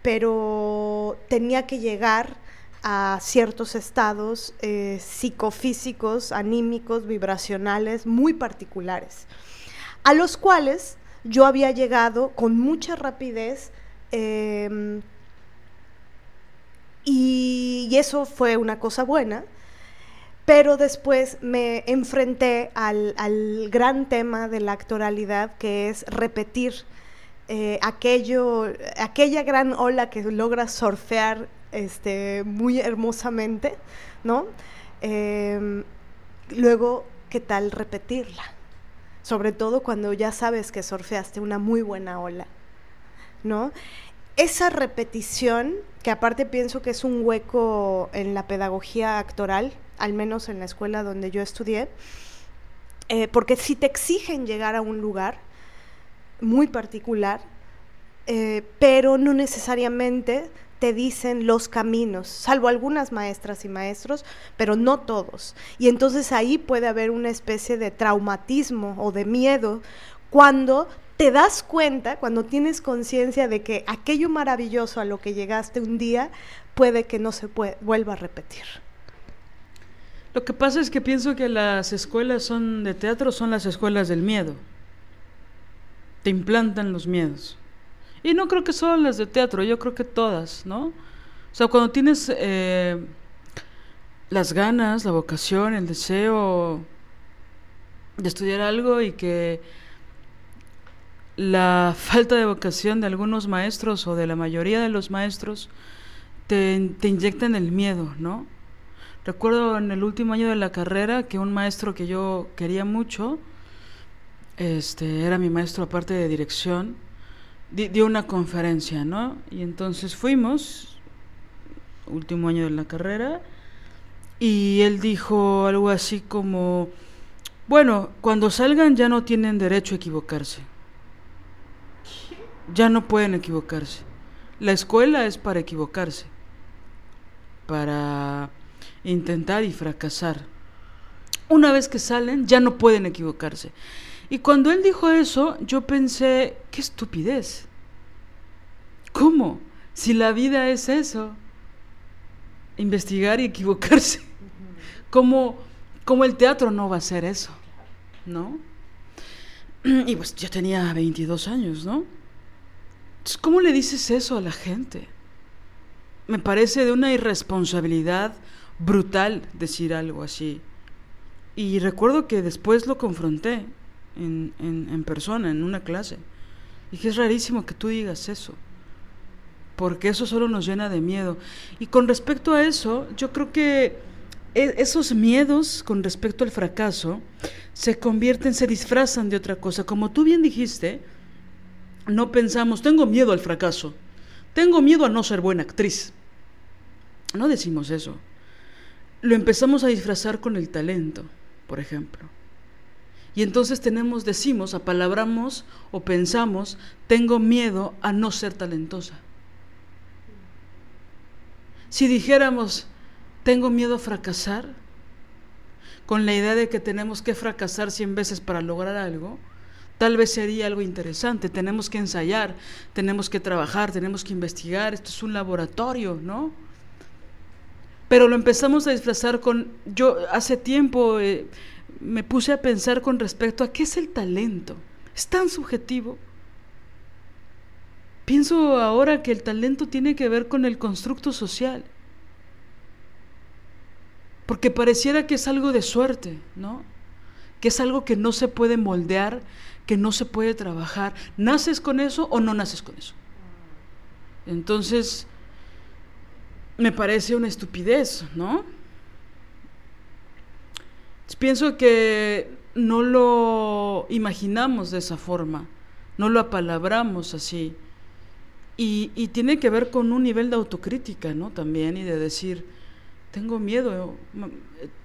pero tenía que llegar a ciertos estados eh, psicofísicos, anímicos, vibracionales muy particulares, a los cuales yo había llegado con mucha rapidez em, y, eso fue una cosa buena, pero después me enfrenté al, gran tema de la actoralidad que es repetir eh, aquello, aquella gran ola que logra surfear este, muy hermosamente, ¿no? Em, luego, ¿qué tal repetirla? Sobre todo cuando ya sabes que surfeaste una muy buena ola, Esa repetición, que aparte pienso que es un hueco en la pedagogía actoral, al menos en la escuela donde yo estudié, eh, porque si te exigen llegar a un lugar muy particular, eh, pero no necesariamente te dicen los caminos, salvo algunas maestras y maestros, pero no todos. Y entonces ahí puede haber una especie de traumatismo o de miedo cuando te das cuenta, cuando tienes conciencia de que aquello maravilloso a lo que llegaste un día puede que no se vuelva a repetir. Lo que pasa es que pienso que las escuelas son de teatro son las escuelas del miedo. Te implantan los miedos. Y no creo que solo las de teatro, yo creo que todas, ¿no? O sea, cuando tienes eh, las ganas, la vocación, el deseo de estudiar algo y que la falta de vocación de algunos maestros o de la mayoría de los maestros te, inyectan el miedo, ¿no? Recuerdo en el último año de la carrera que un maestro que yo quería mucho, este, era mi maestro aparte de dirección, dio una conferencia, ¿no? Y entonces fuimos, último año de la carrera, y él dijo algo así como, bueno, cuando salgan ya no tienen derecho a equivocarse. Ya no pueden equivocarse. La escuela es para equivocarse, para intentar y fracasar. Una vez que salen, ya no pueden equivocarse. Y cuando él dijo eso, yo pensé, qué estupidez. ¿Cómo? Si la vida es eso, investigar y equivocarse. ¿Cómo, cómo el teatro no va a ser eso? ¿No? Y pues yo tenía 22 años, ¿no? ¿Cómo le dices eso a la gente? Me parece de una irresponsabilidad brutal decir algo así. Y recuerdo que después lo confronté en, en, persona, en una clase. Y que es rarísimo que tú digas eso, porque eso solo nos llena de miedo. Y con respecto a eso, yo creo que e, esos miedos con respecto al fracaso se convierten, se disfrazan de otra cosa. Como tú bien dijiste, no pensamos, tengo miedo al fracaso, tengo miedo a no ser buena actriz. No decimos eso. Lo empezamos a disfrazar con el talento, por ejemplo. Y entonces tenemos, decimos, apalabramos o pensamos, tengo miedo a no ser talentosa. Si dijéramos, tengo miedo a fracasar, con la idea de que tenemos que fracasar cien veces para lograr algo, tal vez sería algo interesante. Tenemos que ensayar, tenemos que trabajar, tenemos que investigar, esto es un laboratorio, ¿no? Pero lo empezamos a disfrazar con, yo hace tiempo... Eh, me puse a pensar con respecto a qué es el talento. Es tan subjetivo. Pienso ahora que el talento tiene que ver con el constructo social. Porque pareciera que es algo de suerte, ¿no? que es algo que no se puede moldear, que no se puede trabajar. ¿Naces con eso o no naces con eso? Entonces, me parece una estupidez, ¿no? Pienso que no lo imaginamos de esa forma, no lo apalabramos así. Y, y, tiene que ver con un nivel de autocrítica, ¿no? También, y de decir, tengo miedo,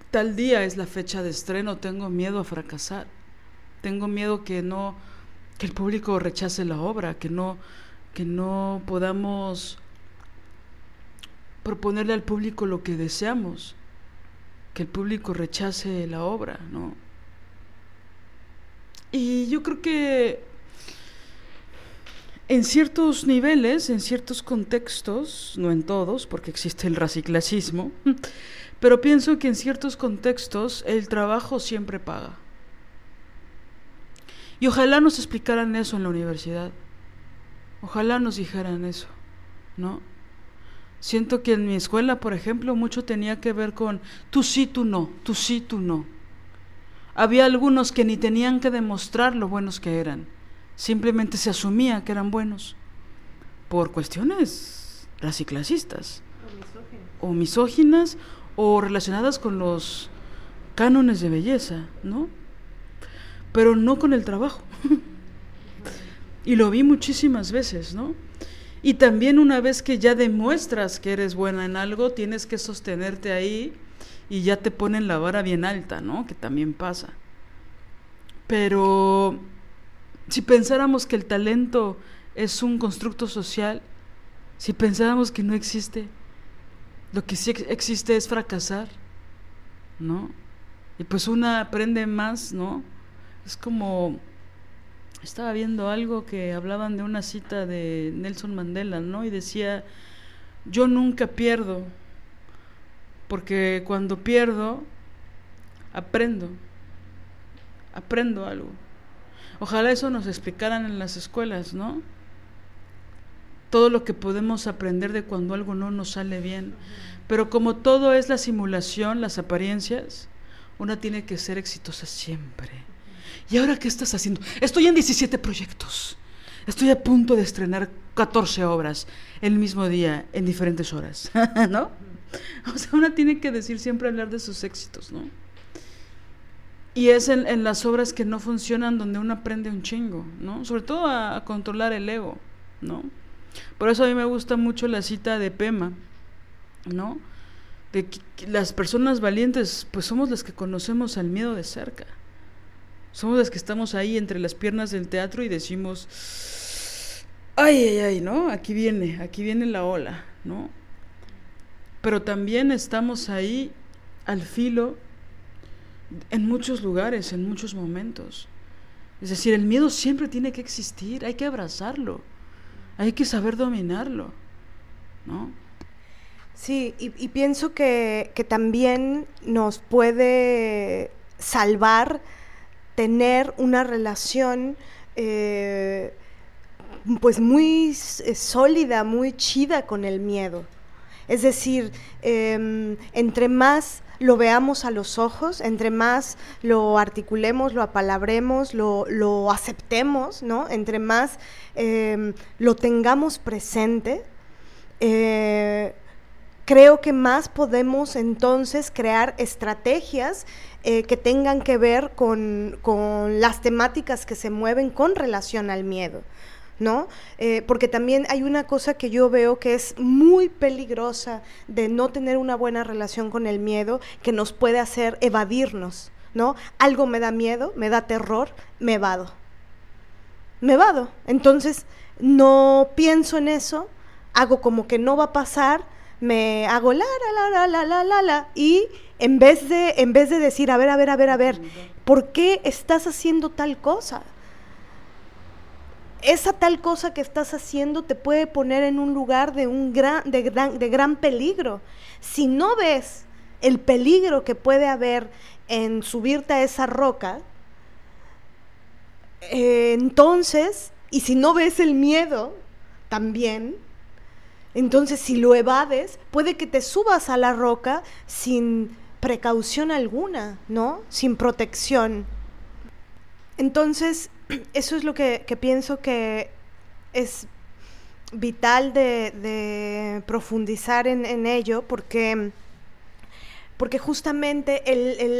tal día es la fecha de estreno, tengo miedo a fracasar, tengo miedo que no, que el público rechace la obra, que no, que no podamos proponerle al público lo que deseamos, que el público rechace la obra, ¿no? Y yo creo que en ciertos niveles, en ciertos contextos, no en todos, porque existe el raciclasismo, pero pienso que en ciertos contextos el trabajo siempre paga. Y ojalá nos explicaran eso en la universidad. Ojalá nos dijeran eso, ¿no? Siento que en mi escuela, por ejemplo, mucho tenía que ver con tú sí, tú no, tú sí, tú no. Había algunos que ni tenían que demostrar lo buenos que eran, simplemente se asumía que eran buenos por cuestiones raciclasistas o misóginas o relacionadas con los cánones de belleza, ¿no? Pero no con el trabajo. y lo vi muchísimas veces, ¿no? Y también una vez que ya demuestras que eres buena en algo, tienes que sostenerte ahí y ya te ponen la vara bien alta, ¿no? Que también pasa. Pero si pensáramos que el talento es un constructo social, si pensáramos que no existe, lo que sí existe es fracasar, ¿no? Y pues una aprende más, ¿no? Es como estaba viendo algo que hablaban de una cita de Nelson Mandela, ¿no? Y decía, yo nunca pierdo, porque cuando pierdo, aprendo, aprendo algo. Ojalá eso nos explicaran en las escuelas, ¿no? Todo lo que podemos aprender de cuando algo no nos sale bien. Pero como todo es la simulación, las apariencias, una tiene que ser exitosa siempre ¿Y ahora qué estás haciendo? Estoy en 17 proyectos. Estoy a punto de estrenar 14 obras el mismo día, en diferentes horas, ¿no? O sea, una tiene que decir siempre hablar de sus éxitos, ¿no? Y es en, las obras que no funcionan donde uno aprende un chingo, ¿no? Sobre todo a, controlar el ego, ¿no? Por eso a mí me gusta mucho la cita de Pema, ¿no? De que las personas valientes, pues somos las que conocemos al miedo de cerca. Somos las que estamos ahí entre las piernas del teatro y decimos, ay, ay, ay, ¿no? Aquí viene, aquí viene la ola, ¿no? Pero también estamos ahí al filo en muchos lugares, en muchos momentos. Es decir, el miedo siempre tiene que existir, hay que abrazarlo, hay que saber dominarlo, ¿no? Sí, y, pienso que, que también nos puede salvar tener una relación eh, pues muy eh, sólida, muy chida con el miedo. Es decir, em, entre más lo veamos a los ojos, entre más lo articulemos, lo apalabremos, lo, lo aceptemos, ¿no? Entre más em, lo tengamos presente, eh, creo que más podemos entonces crear estrategias eh, que tengan que ver con, las temáticas que se mueven con relación al miedo. ¿no? Eh, porque también hay una cosa que yo veo que es muy peligrosa de no tener una buena relación con el miedo, que nos puede hacer evadirnos, ¿no? Algo me da miedo, me da terror, me vado. Me vado. Entonces, no pienso en eso, hago como que no va a pasar, me hago la, la, la, la, la, la, la, y en vez, de, en vez de decir, a ver, a ver, a ver, a ver, ¿por qué estás haciendo tal cosa? Esa tal cosa que estás haciendo te puede poner en un lugar de, un gran, de, gran, de gran peligro. Si no ves el peligro que puede haber en subirte a esa roca, eh, entonces, y si no ves el miedo también, entonces, si lo evades, puede que te subas a la roca sin precaución alguna, ¿no? Sin protección. Entonces, eso es lo que, pienso que es vital de, profundizar en, ello, porque, porque justamente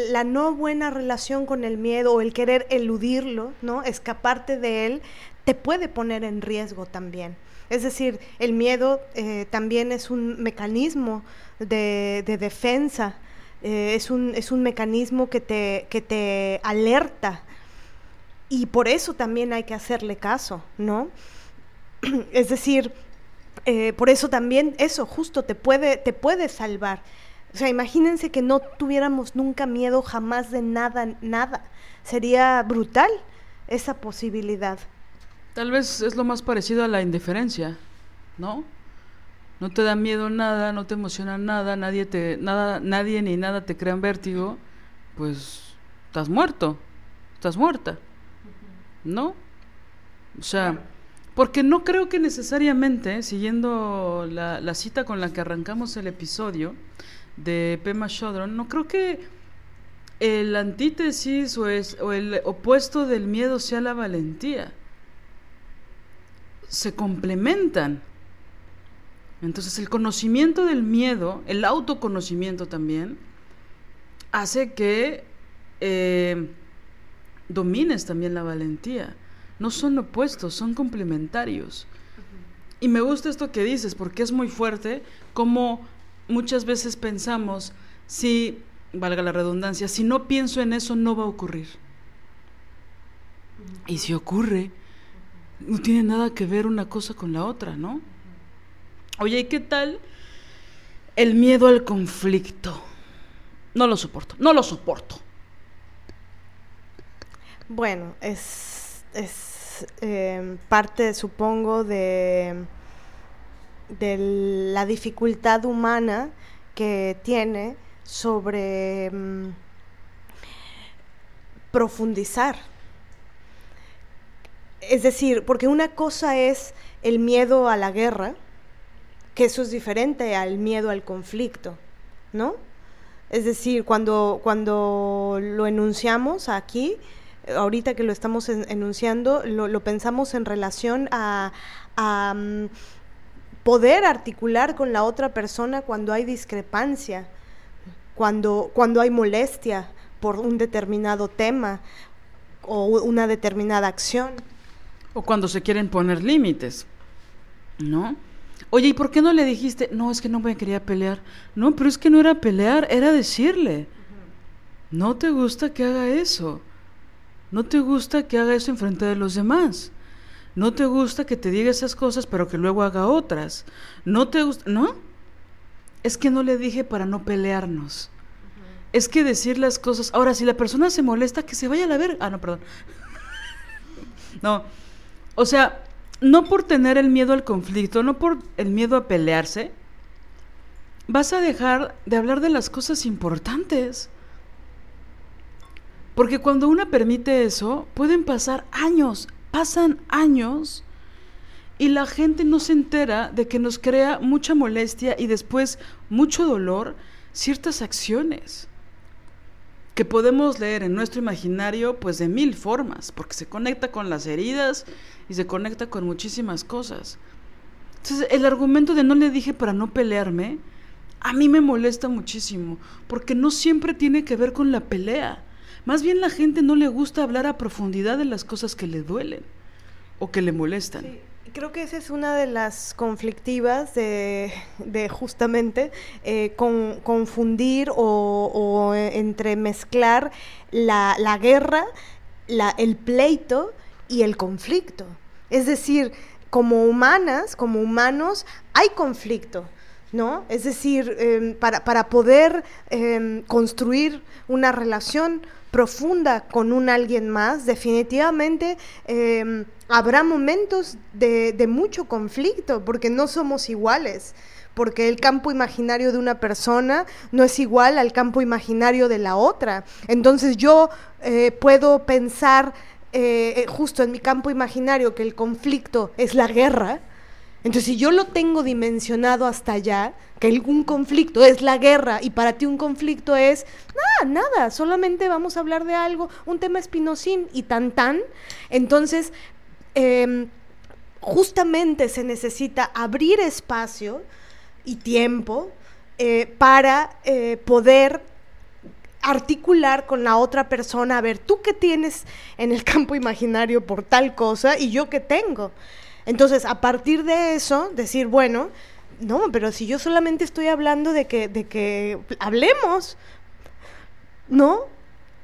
la no buena relación con el miedo o el querer eludirlo, ¿no? escaparte de él, te puede poner en riesgo también. Es decir, el miedo eh, también es un mecanismo de, defensa, eh, es, un, es, un, mecanismo que te, que te alerta y por eso también hay que hacerle caso, ¿no? es decir, eh, por eso también eso justo te puede, te puede salvar. O sea, imagínense que no tuviéramos nunca miedo jamás de nada, nada. Sería brutal esa posibilidad. Tal vez es lo más parecido a la indiferencia, ¿no? No te da miedo nada, no te emociona nada, nadie te nada nadie ni nada te crea vértigo, pues estás muerto. Estás muerta. ¿No? O sea, porque no creo que necesariamente, siguiendo la, la cita con la que arrancamos el episodio de Pema Chodron, no creo que el antítesis o, es, o el opuesto del miedo sea la valentía se complementan. Entonces el conocimiento del miedo, el autoconocimiento también, hace que eh, domines también la valentía. No son opuestos, son complementarios. Y me gusta esto que dices, porque es muy fuerte, como muchas veces pensamos, si, valga la redundancia, si no pienso en eso no va a ocurrir. Y si ocurre, no tiene nada que ver una cosa con la otra, ¿no? Oye, ¿y qué tal el miedo al conflicto? No lo soporto, no lo soporto. Bueno, es, es em, parte, supongo, de, de la dificultad humana que tiene sobre em, profundizar es decir, porque una cosa es el miedo a la guerra, que eso es diferente al miedo al conflicto, ¿no? Es decir, cuando, cuando lo enunciamos aquí, ahorita que lo estamos enunciando, lo, pensamos en relación a, mm, poder articular con la otra persona cuando hay discrepancia, cuando, cuando hay molestia por un determinado tema o una determinada acción. O cuando se quieren poner límites, ¿no? Oye, ¿y por qué no le dijiste? No, es que no me quería pelear. No, pero es que no era pelear, era decirle. No te gusta que haga eso. No te gusta que haga eso en frente de los demás. No te gusta que te diga esas cosas, pero que luego haga otras. No te gusta, ¿no? Es que no le dije para no pelearnos. Es que decir las cosas. Ahora, si la persona se molesta, que se vaya a la ver. Ah, no, perdón. no, o sea, no por tener el miedo al conflicto, no por el miedo a pelearse, vas a dejar de hablar de las cosas importantes. Porque cuando una permite eso, pueden pasar años, pasan años, y la gente no se entera de que nos crea mucha molestia y después mucho dolor ciertas acciones que podemos leer en nuestro imaginario pues de mil formas, porque se conecta con las heridas y se conecta con muchísimas cosas. Entonces, el argumento de no le dije para no pelearme, a mí me molesta muchísimo, porque no siempre tiene que ver con la pelea. Más bien la gente no le gusta hablar a profundidad de las cosas que le duelen o que le molestan. Creo que esa es una de las conflictivas de, justamente eh, confundir o, entremezclar la, la guerra, la, el pleito y el conflicto. Es decir, como humanas, como humanos, hay conflicto. ¿No? Es decir, em, para, para, poder em, construir una relación profunda con un alguien más, definitivamente em, habrá momentos de, de, mucho conflicto, porque no somos iguales, porque el campo imaginario de una persona no es igual al campo imaginario de la otra. Entonces yo eh, puedo pensar eh, eh, justo en mi campo imaginario que el conflicto es la guerra, Entonces, si yo lo tengo dimensionado hasta allá, que un conflicto es la guerra y para ti un conflicto es nada, nada, solamente vamos a hablar de algo, un tema espinosín y tan tan, entonces em, justamente se necesita abrir espacio y tiempo eh, para eh, poder articular con la otra persona, a ver, tú qué tienes en el campo imaginario por tal cosa y yo qué tengo. Entonces, a partir de eso, decir, bueno, no, pero si yo solamente estoy hablando de que, de que hablemos, ¿no?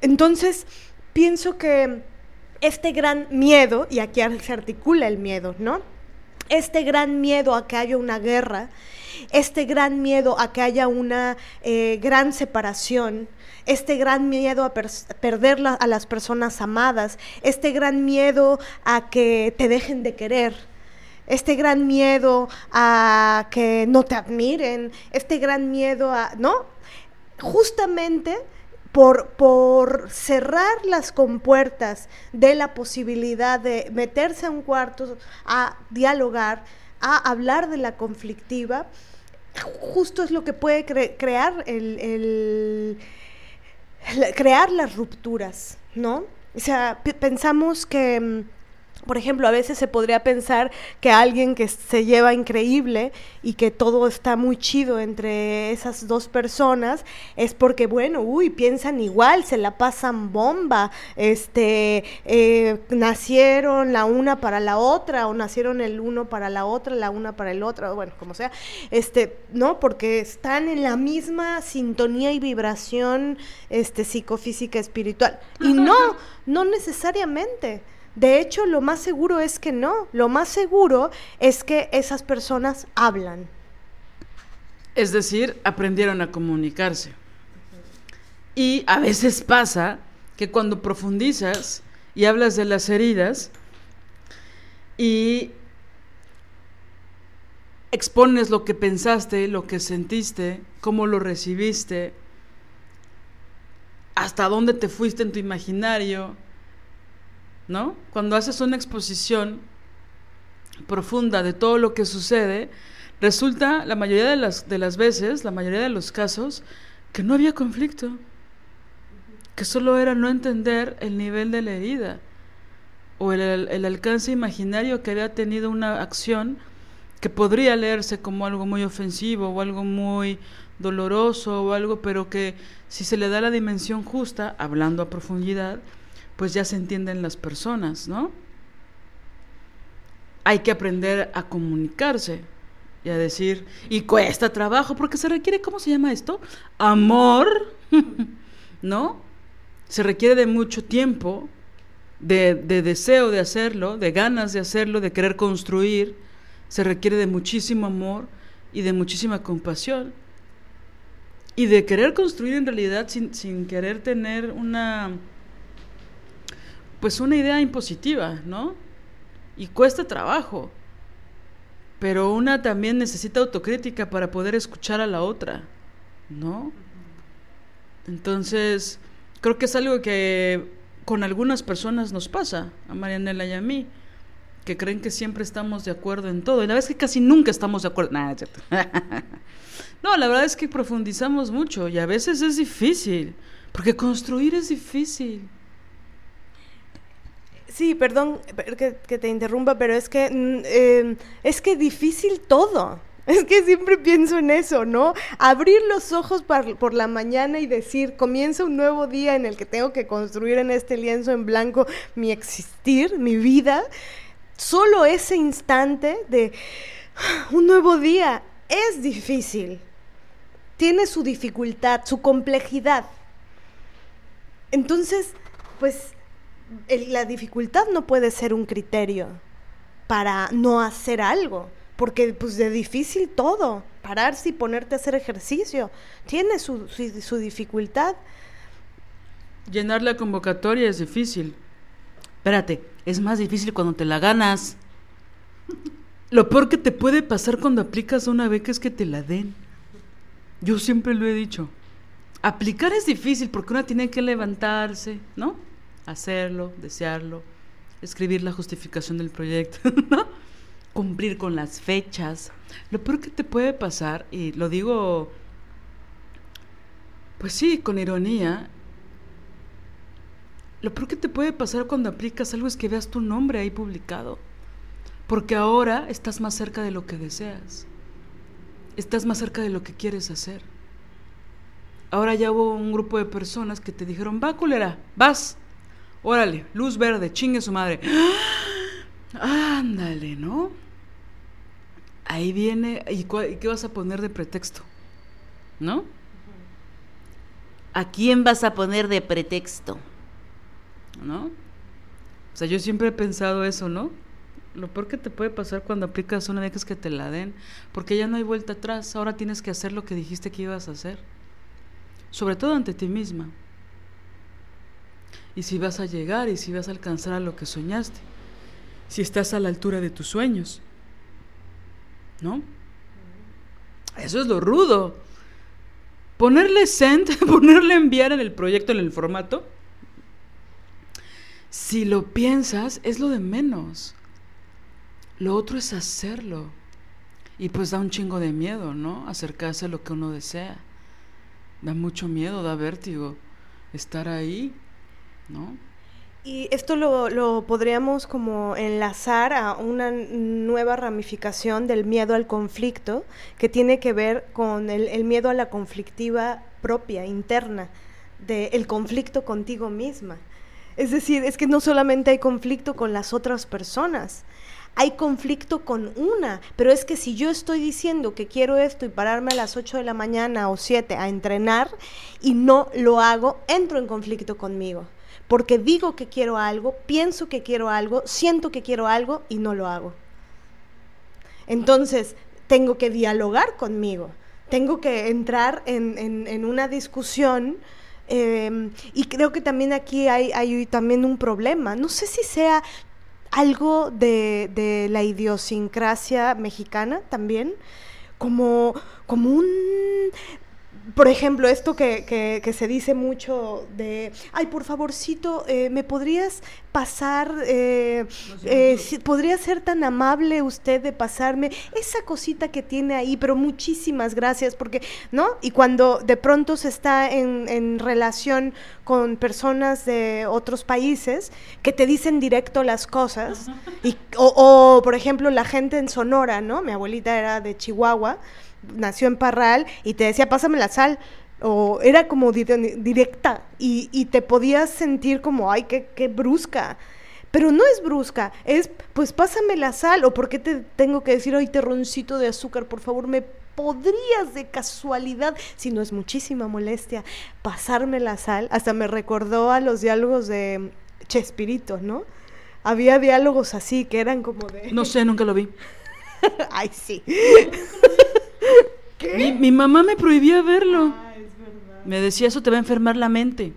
Entonces, pienso que este gran miedo, y aquí se articula el miedo, ¿no? Este gran miedo a que haya una guerra, este gran miedo a que haya una eh, gran separación, este gran miedo a perder a las personas amadas, este gran miedo a que te dejen de querer, este gran miedo a que no te admiren, este gran miedo a, ¿no? Justamente por, por, cerrar las compuertas de la posibilidad de meterse a un cuarto a dialogar, a hablar de la conflictiva, justo es lo que puede crear el crear las rupturas, ¿no? O sea, pensamos que mm, por ejemplo, a veces se podría pensar que alguien que se lleva increíble y que todo está muy chido entre esas dos personas es porque, bueno, uy, piensan igual, se la pasan bomba, este, eh, nacieron la una para la otra o nacieron el uno para la otra, la una para el otro, bueno, como sea, este, ¿no? Porque están en la misma sintonía y vibración, este, psicofísica espiritual. Y no, no necesariamente. De hecho, lo más seguro es que no. Lo más seguro es que esas personas hablan. Es decir, aprendieron a comunicarse. Y a veces pasa que cuando profundizas y hablas de las heridas y expones lo que pensaste, lo que sentiste, cómo lo recibiste, hasta dónde te fuiste en tu imaginario, ¿no? Cuando haces una exposición profunda de todo lo que sucede, resulta la mayoría de las, de las veces, la mayoría de los casos, que no había conflicto, que solo era no entender el nivel de la herida o el, el, alcance imaginario que había tenido una acción que podría leerse como algo muy ofensivo o algo muy doloroso o algo, pero que si se le da la dimensión justa, hablando a profundidad, pues ya se entienden las personas, ¿no? Hay que aprender a comunicarse y a decir, y cuesta trabajo porque se requiere, ¿cómo se llama esto? Amor, ¿no? Se requiere de mucho tiempo, de, de, deseo de hacerlo, de ganas de hacerlo, de querer construir, se requiere de muchísimo amor y de muchísima compasión. Y de querer construir en realidad sin, sin querer tener una pues una idea impositiva, ¿no? Y cuesta trabajo. Pero una también necesita autocrítica para poder escuchar a la otra, ¿no? Entonces, creo que es algo que con algunas personas nos pasa, a Marianela y a mí, que creen que siempre estamos de acuerdo en todo. Y la verdad es que casi nunca estamos de acuerdo. Nah, no, la verdad es que profundizamos mucho y a veces es difícil, porque construir es difícil. Sí, perdón que, te interrumpa, pero es que mm, em, es que difícil todo. Es que siempre pienso en eso, ¿no? Abrir los ojos por la mañana y decir, comienza un nuevo día en el que tengo que construir en este lienzo en blanco mi existir, mi vida. Solo ese instante de un nuevo día es difícil. Tiene su dificultad, su complejidad. Entonces, pues la dificultad no puede ser un criterio para no hacer algo, porque pues de difícil todo, pararse y ponerte a hacer ejercicio, tiene su, su, dificultad. Llenar la convocatoria es difícil. Espérate, es más difícil cuando te la ganas. Lo peor que te puede pasar cuando aplicas una beca es que te la den. Yo siempre lo he dicho. Aplicar es difícil porque uno tiene que levantarse, ¿no? Hacerlo, desearlo, escribir la justificación del proyecto, cumplir con las fechas. Lo peor que te puede pasar, y lo digo, pues sí, con ironía, lo peor que te puede pasar cuando aplicas algo es que veas tu nombre ahí publicado. Porque ahora estás más cerca de lo que deseas. Estás más cerca de lo que quieres hacer. Ahora ya hubo un grupo de personas que te dijeron, va culera, vas. Órale, luz verde, chingue su madre. Ándale, ¿no? Ahí viene, ¿y qué vas a poner de pretexto? ¿No? ¿A quién vas a poner de pretexto? ¿No? O sea, yo siempre he pensado eso, ¿no? Lo peor que te puede pasar cuando aplicas una dejas que te la den, porque ya no hay vuelta atrás, ahora tienes que hacer lo que dijiste que ibas a hacer, sobre todo ante ti misma. Y si vas a llegar y si vas a alcanzar a lo que soñaste, si estás a la altura de tus sueños, ¿no? Eso es lo rudo. Ponerle send, ponerle enviar en el proyecto, en el formato, si lo piensas, es lo de menos. Lo otro es hacerlo. Y pues da un chingo de miedo, ¿no? Acercarse a lo que uno desea. Da mucho miedo, da vértigo estar ahí, Y esto lo, lo, podríamos como enlazar a una nueva ramificación del miedo al conflicto, que tiene que ver con el, miedo a la conflictiva propia, interna, del conflicto contigo misma. Es decir, es que no solamente hay conflicto con las otras personas, hay conflicto con una, pero es que si yo estoy diciendo que quiero esto y pararme a las 8 de la mañana o 7 a entrenar y no lo hago, entro en conflicto conmigo. Porque digo que quiero algo, pienso que quiero algo, siento que quiero algo y no lo hago. Entonces, tengo que dialogar conmigo, tengo que entrar en, una discusión em, y creo que también aquí hay, hay, también un problema. No sé si sea algo de, de la idiosincrasia mexicana también, como, como un por ejemplo, esto que, que, se dice mucho de, ay, por favorcito, eh, ¿me podrías pasar, eh, eh, podría ser tan amable usted de pasarme esa cosita que tiene ahí, pero muchísimas gracias, porque, ¿no? Y cuando de pronto se está en, en relación con personas de otros países que te dicen directo las cosas, y, o, o, por ejemplo, la gente en Sonora, ¿no? Mi abuelita era de Chihuahua, nació en Parral y te decía, pásame la sal. O era como directa y, y te podías sentir como, ay, qué, qué brusca pero no es brusca, es pues pásame la sal o por qué te tengo que decir, ay, terroncito de azúcar, por favor, me podrías de casualidad, si no es muchísima molestia, pasarme la sal. Hasta me recordó a los diálogos de Chespirito, ¿no? Había diálogos así que eran como de... No sé, nunca lo vi. ay, sí. Mi, mamá me prohibía verlo. Ah, me decía, eso te va a enfermar la mente.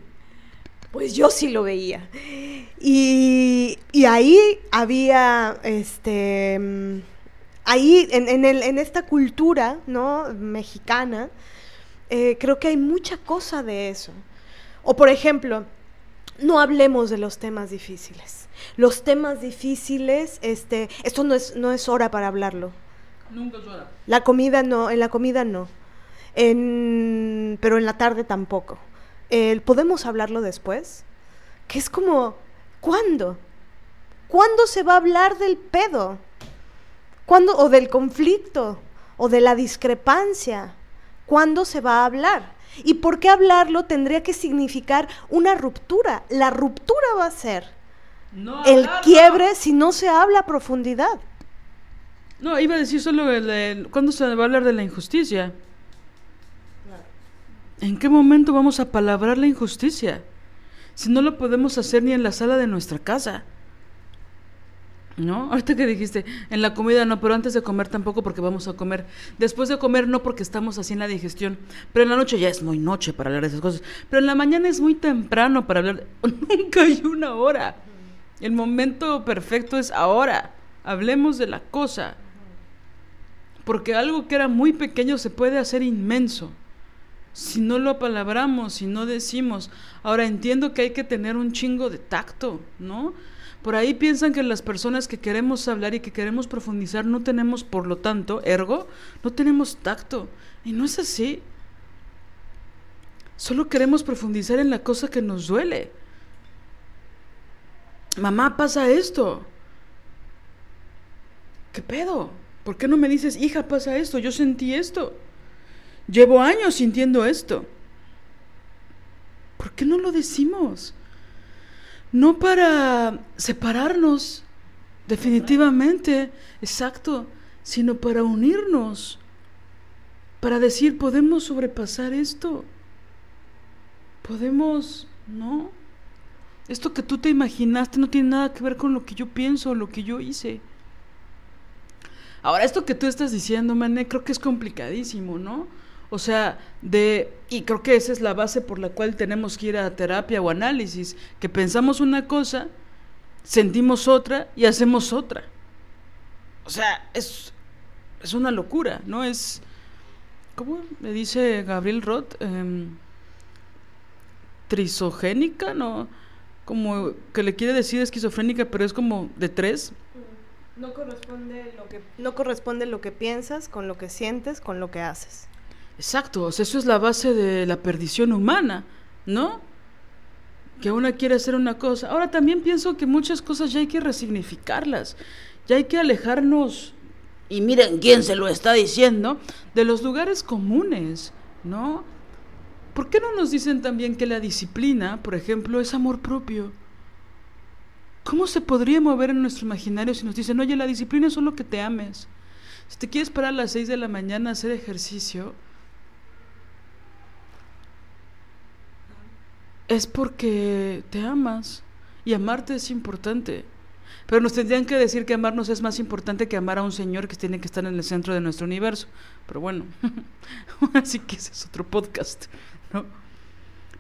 Pues yo sí lo veía. Y, ahí había, este, ahí en, el, en esta cultura, ¿no? Mexicana, eh, creo que hay mucha cosa de eso. O por ejemplo, no hablemos de los temas difíciles. Los temas difíciles, este, esto no es, no es hora para hablarlo. Nunca. La comida no, en la comida no. En, pero en la tarde tampoco. ¿Podemos hablarlo después? Que es como, ¿cuándo? ¿Cuándo se va a hablar del pedo? ¿Cuándo? O del conflicto, o de la discrepancia. ¿Cuándo se va a hablar? ¿Y por qué hablarlo tendría que significar una ruptura? La ruptura va a ser el quiebre si no se habla a profundidad. No, iba a decir solo el ¿cuándo se va a hablar de la injusticia? ¿En qué momento vamos a palabrar la injusticia? Si no lo podemos hacer ni en la sala de nuestra casa. ¿No? Ahorita que dijiste, en la comida no, pero antes de comer tampoco porque vamos a comer. Después de comer no porque estamos así en la digestión. Pero en la noche ya es muy noche para hablar de esas cosas. Pero en la mañana es muy temprano para hablar. Nunca hay una hora. El momento perfecto es ahora. Hablemos de la cosa porque algo que era muy pequeño se puede hacer inmenso. Si no lo apalabramos, si no decimos. Ahora entiendo que hay que tener un chingo de tacto, ¿no? Por ahí piensan que las personas que queremos hablar y que queremos profundizar no tenemos, por lo tanto, ergo, no tenemos tacto. Y no es así. Solo queremos profundizar en la cosa que nos duele. Mamá, pasa esto. ¿Qué pedo? ¿Por qué no me dices, hija, pasa esto? Yo sentí esto. Llevo años sintiendo esto. ¿Por qué no lo decimos? No para separarnos, definitivamente, exacto, sino para unirnos, para decir, podemos sobrepasar esto, podemos, ¿no? Esto que tú te imaginaste no tiene nada que ver con lo que yo pienso, lo que yo hice. Ahora, esto que tú estás diciendo, Mané, creo que es complicadísimo, ¿no? O sea, de, y creo que esa es la base por la cual tenemos que ir a terapia o análisis, que pensamos una cosa, sentimos otra y hacemos otra. O sea, es, es una locura, ¿no? Es, ¿cómo me dice Gabriel Roth? Em, trisogénica, ¿no? Como que le quiere decir esquizofrénica, pero es como de tres. No corresponde lo que, no corresponde lo que piensas con lo que sientes, con lo que haces. Exacto, eso es la base de la perdición humana, ¿no? Que una quiere hacer una cosa. Ahora también pienso que muchas cosas ya hay que resignificarlas, ya hay que alejarnos, y miren quién se lo está diciendo, de los lugares comunes, ¿no? ¿Por qué no nos dicen también que la disciplina, por ejemplo, es amor propio? ¿Cómo se podría mover en nuestro imaginario si nos dicen, oye, la disciplina es solo que te ames? Si te quieres parar a las 6 de la mañana a hacer ejercicio, es porque te amas y amarte es importante. Pero nos tendrían que decir que amarnos es más importante que amar a un Señor que tiene que estar en el centro de nuestro universo. Pero bueno, así que ese es otro podcast, ¿no?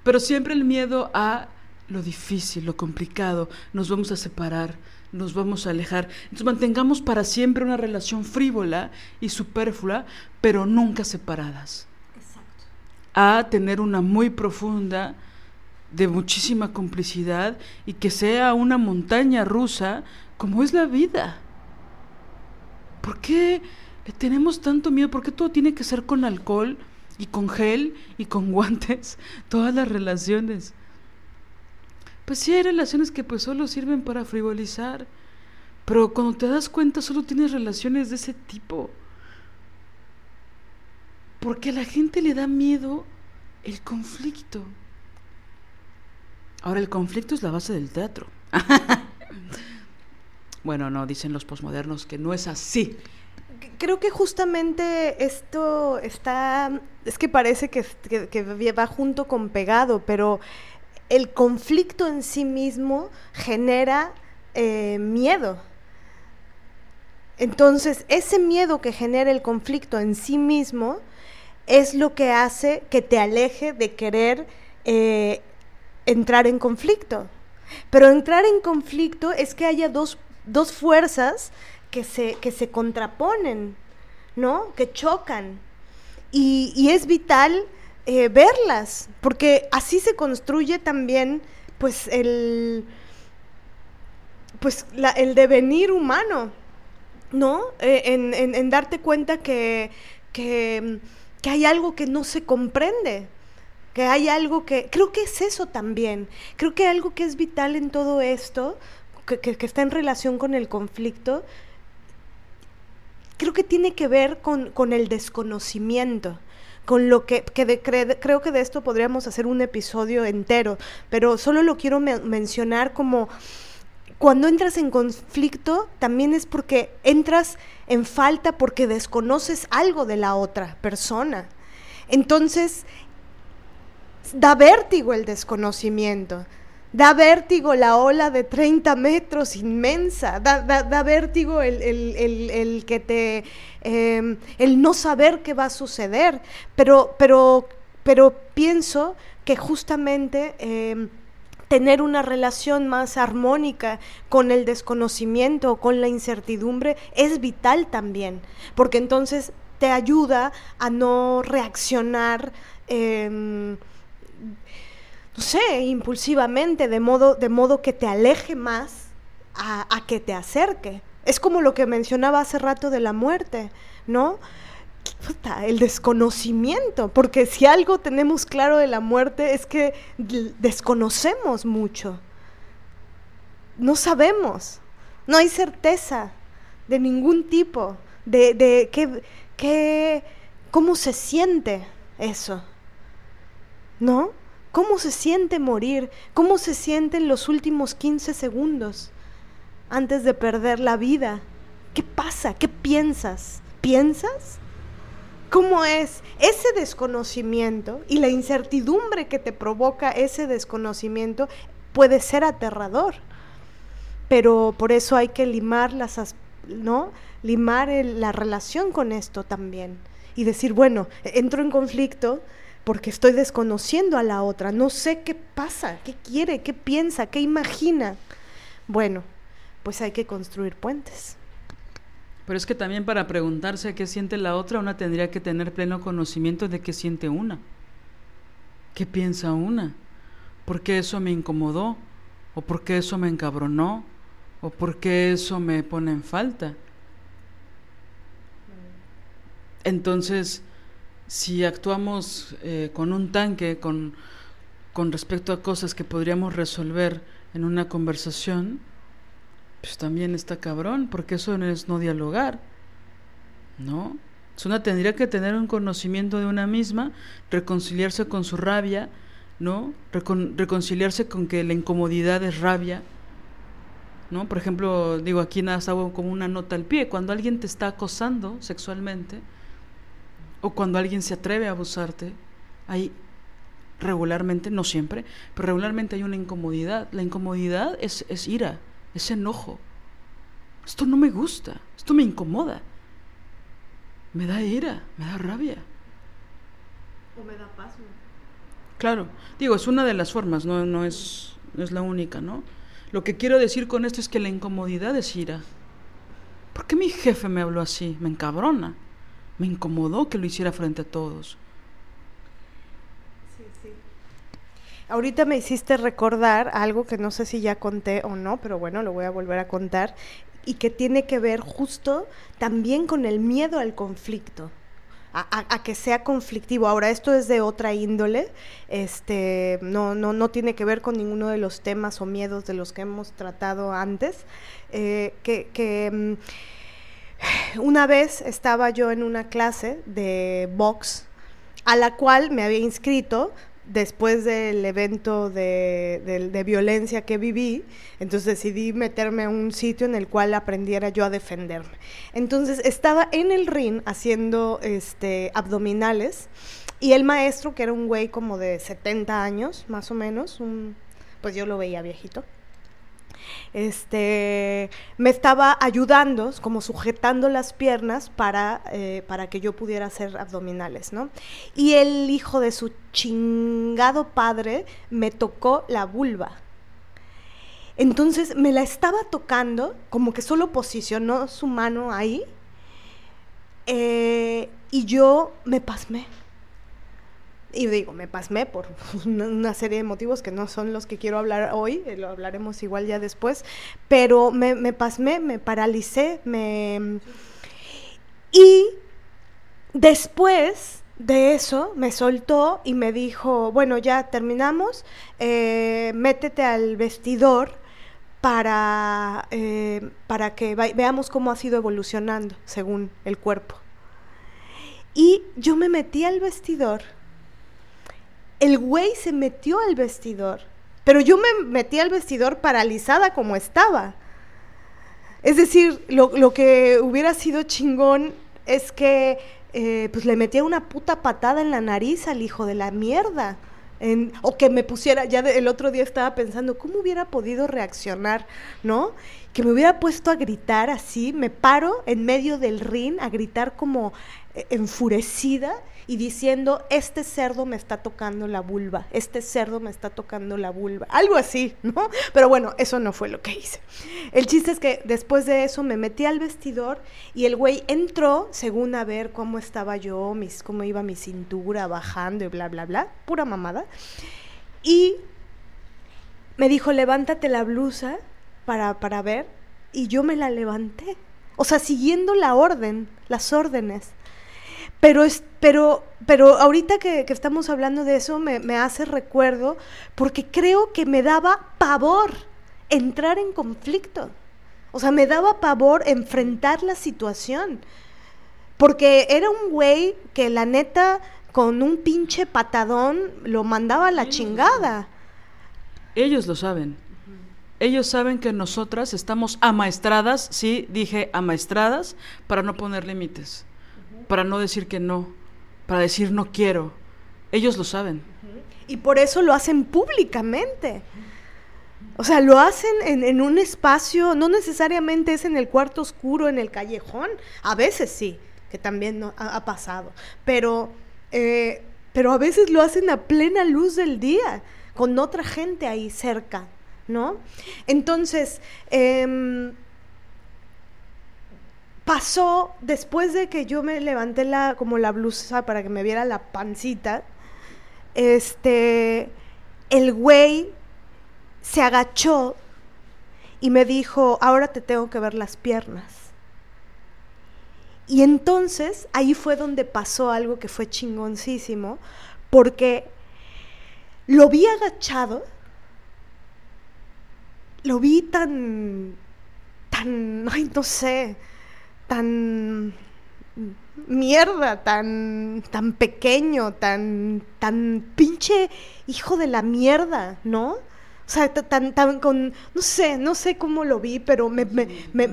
Pero siempre el miedo a lo difícil, lo complicado, nos vamos a separar, nos vamos a alejar. Entonces mantengamos para siempre una relación frívola y superflua, pero nunca separadas. Exacto. A tener una muy profunda de muchísima complicidad y que sea una montaña rusa como es la vida. ¿Por qué le tenemos tanto miedo? ¿Por qué todo tiene que ser con alcohol y con gel y con guantes? Todas las relaciones. Pues sí hay relaciones que pues solo sirven para frivolizar. Pero cuando te das cuenta solo tienes relaciones de ese tipo. Porque a la gente le da miedo el conflicto. Ahora, el conflicto es la base del teatro. bueno, no, dicen los posmodernos que no es así. Creo que justamente esto está, es que parece que, va junto con pegado, pero el conflicto en sí mismo genera eh, miedo. Entonces, ese miedo que genera el conflicto en sí mismo es lo que hace que te aleje de querer eh, entrar en conflicto. Pero entrar en conflicto es que haya dos, fuerzas que se, que se contraponen, ¿no? Que chocan. Y, es vital eh, verlas, porque así se construye también, pues, el, pues, el devenir humano, ¿no? Eh, en, darte cuenta que, que, que hay algo que no se comprende que hay algo que, creo que es eso también, creo que algo que es vital en todo esto, que, está en relación con el conflicto, creo que tiene que ver con, el desconocimiento con lo que, creo que de esto podríamos hacer un episodio entero, pero solo lo quiero mencionar como cuando entras en conflicto también es porque entras en falta porque desconoces algo de la otra persona. Entonces, da vértigo el desconocimiento, da vértigo la ola de 30 metros inmensa, da, vértigo el, que te, em, el no saber qué va a suceder, pero, pero, pero pienso que justamente... Em, tener una relación más armónica con el desconocimiento, con la incertidumbre, es vital también, porque entonces te ayuda a no reaccionar em, no sé, impulsivamente, de modo, de modo que te aleje más a, que te acerque. Es como lo que mencionaba hace rato de la muerte, ¿no? el desconocimiento, porque si algo tenemos claro de la muerte es que desconocemos mucho. No sabemos, no hay certeza de ningún tipo de, de qué, cómo se siente eso, ¿no? ¿Cómo se siente morir? ¿Cómo se sienten los últimos 15 segundos antes de perder la vida? ¿Qué pasa? ¿Qué piensas? ¿Piensas? ¿Cómo es ese desconocimiento y la incertidumbre que te provoca ese desconocimiento puede ser aterrador? Pero por eso hay que limar las, ¿no? Limar la relación con esto también y decir, bueno, entro en conflicto, porque estoy desconociendo a la otra, no sé qué pasa, qué quiere, qué piensa, qué imagina. Bueno, pues hay que construir puentes. Pero es que también para preguntarse qué siente la otra, una tendría que tener pleno conocimiento de qué siente una. ¿Qué piensa una? ¿Por qué eso me incomodó? ¿O por qué eso me encabronó? ¿O por qué eso me pone en falta? Entonces, si actuamos eh, con un tanque, con, con respecto a cosas que podríamos resolver en una conversación, pues también está cabrón, porque eso no es no dialogar, ¿no? Una tendría que tener un conocimiento de una misma, reconciliarse con su rabia, ¿no? reconciliarse con que la incomodidad es rabia, ¿no? Por ejemplo, digo, aquí nada, hago como una nota al pie, cuando alguien te está acosando sexualmente, o cuando alguien se atreve a abusarte, hay regularmente, no siempre, pero regularmente hay una incomodidad. La incomodidad es, es ira, es enojo. Esto no me gusta, esto me incomoda. Me da ira, me da rabia. O me da pasmo. Claro, digo, es una de las formas, no, no, es, no es la única, ¿no? Lo que quiero decir con esto es que la incomodidad es ira. ¿Por qué mi jefe me habló así? Me encabrona. Me incomodó que lo hiciera frente a todos. Sí, sí. Ahorita me hiciste recordar algo que no sé si ya conté o no, pero bueno, lo voy a volver a contar, y que tiene que ver justo también con el miedo al conflicto. A, que sea conflictivo. Ahora, esto es de otra índole, este, no, no, no tiene que ver con ninguno de los temas o miedos de los que hemos tratado antes, eh, que, mm, una vez estaba yo en una clase de box a la cual me había inscrito después del evento de, violencia que viví, entonces decidí meterme a un sitio en el cual aprendiera yo a defenderme. Entonces estaba en el ring haciendo este, abdominales y el maestro, que era un güey como de 70 años, más o menos, pues yo lo veía viejito, este, me estaba ayudando, como sujetando las piernas para, eh, para que yo pudiera hacer abdominales, ¿no? Y el hijo de su chingado padre me tocó la vulva. Entonces me la estaba tocando, como que solo posicionó su mano ahí, eh, y yo me pasmé. Y digo, me pasmé por una serie de motivos que no son los que quiero hablar hoy, eh, lo hablaremos igual ya después, pero me, me pasmé, me paralicé, me... Y después de eso me soltó y me dijo, bueno, ya terminamos, eh, métete al vestidor para, eh, para que veamos cómo ha sido evolucionando según el cuerpo. Y yo me metí al vestidor el güey se metió al vestidor, pero yo me metí al vestidor paralizada como estaba. Es decir, lo, que hubiera sido chingón es que eh, pues le metía una puta patada en la nariz al hijo de la mierda. o que me pusiera, ya el otro día estaba pensando, ¿cómo hubiera podido reaccionar? ¿No? Que me hubiera puesto a gritar así, me paro en medio del ring a gritar como eh, enfurecida y diciendo, este cerdo me está tocando la vulva, este cerdo me está tocando la vulva, algo así, ¿no? Pero bueno, eso no fue lo que hice. El chiste es que después de eso me metí al vestidor y el güey entró según a ver cómo estaba yo, mis, cómo iba mi cintura bajando y bla, bla, bla, pura mamada. Y me dijo, levántate la blusa para, para ver y yo me la levanté. O sea, siguiendo la orden, las órdenes. Pero, es, pero, pero ahorita que, que estamos hablando de eso me, me hace recuerdo porque creo que me daba pavor entrar en conflicto. O sea, me daba pavor enfrentar la situación. Porque era un güey que la neta con un pinche patadón lo mandaba a la chingada. Ellos lo saben. Ellos saben que nosotras estamos amaestradas, sí, dije amaestradas, para no poner límites, para no decir que no, para decir no quiero. Ellos lo saben. Y por eso lo hacen públicamente. O sea, lo hacen en, en, un espacio, no necesariamente es en el cuarto oscuro, en el callejón, a veces sí, que también no, ha, pasado, pero, eh, pero a veces lo hacen a plena luz del día, con otra gente ahí cerca, ¿no? Entonces, eh, pasó después de que yo me levanté la, como la blusa para que me viera la pancita, este, el güey se agachó y me dijo, ahora te tengo que ver las piernas. Y entonces ahí fue donde pasó algo que fue chingoncísimo, porque lo vi agachado, lo vi tan, tan, ay, no sé, tan mierda, tan, tan pequeño, tan, tan pinche hijo de la mierda, ¿no? O sea, tan, tan con, no sé, no sé cómo lo vi, pero me, me, me,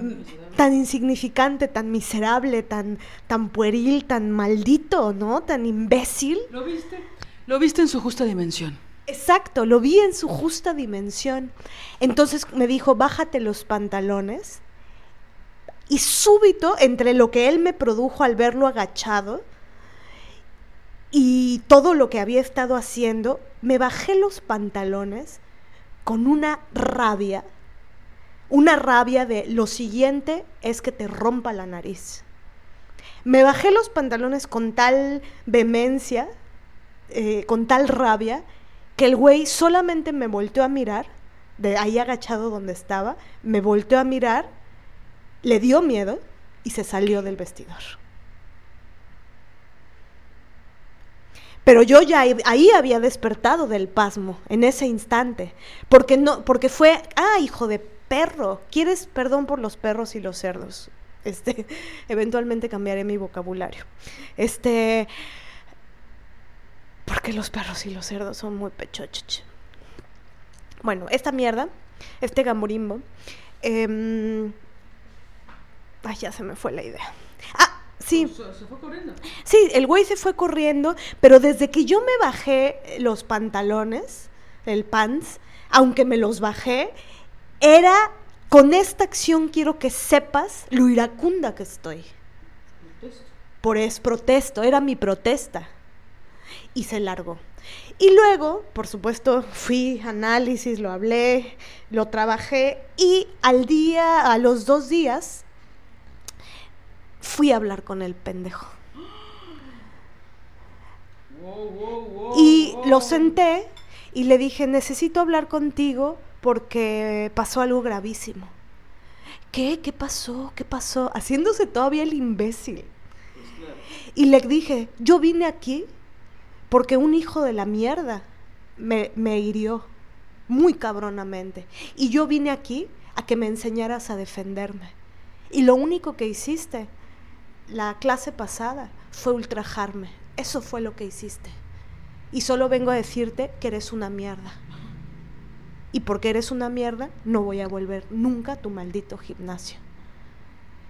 tan insignificante, tan miserable, tan, tan pueril, tan maldito, ¿no? Tan imbécil. ¿Lo viste? Lo viste en su justa dimensión. Exacto, lo vi en su justa dimensión. Entonces me dijo, bájate los pantalones. Y súbito, entre lo que él me produjo al verlo agachado y todo lo que había estado haciendo, me bajé los pantalones con una rabia, una rabia de lo siguiente es que te rompa la nariz. Me bajé los pantalones con tal vehemencia, eh, con tal rabia, que el güey solamente me volteó a mirar, de ahí agachado donde estaba, me volteó a mirar, le dio miedo y se salió del vestidor. Pero yo ya ahí había despertado del pasmo en ese instante, porque no, porque fue, ah, hijo de perro, ¿quieres perdón por los perros y los cerdos? Este, eventualmente cambiaré mi vocabulario. Este, porque los perros y los cerdos son muy pechochich. Bueno, esta mierda, este gamorimbo, eh, ay, ya se me fue la idea. Ah, Sí. ¿Se fue corriendo? Sí, el güey se fue corriendo, pero desde que yo me bajé los pantalones, el pants, aunque me los bajé, era con esta acción quiero que sepas lo iracunda que estoy. Protesto. Por eso protesto, era mi protesta. Y se largó. Y luego, por supuesto, fui análisis, lo hablé, lo trabajé y al día, a los dos días, fui a hablar con el pendejo. Wow, wow, wow, y lo senté y le dije, necesito hablar contigo porque pasó algo gravísimo. ¿Qué? ¿Qué pasó? ¿Qué pasó? Haciéndose todavía el imbécil. Pues claro. Y le dije, yo vine aquí porque un hijo de la mierda me, me hirió muy cabronamente. Y yo vine aquí a que me enseñaras a defenderme. Y lo único que hiciste la clase pasada fue ultrajarme. Eso fue lo que hiciste. Y solo vengo a decirte que eres una mierda. Y porque eres una mierda, no voy a volver nunca a tu maldito gimnasio.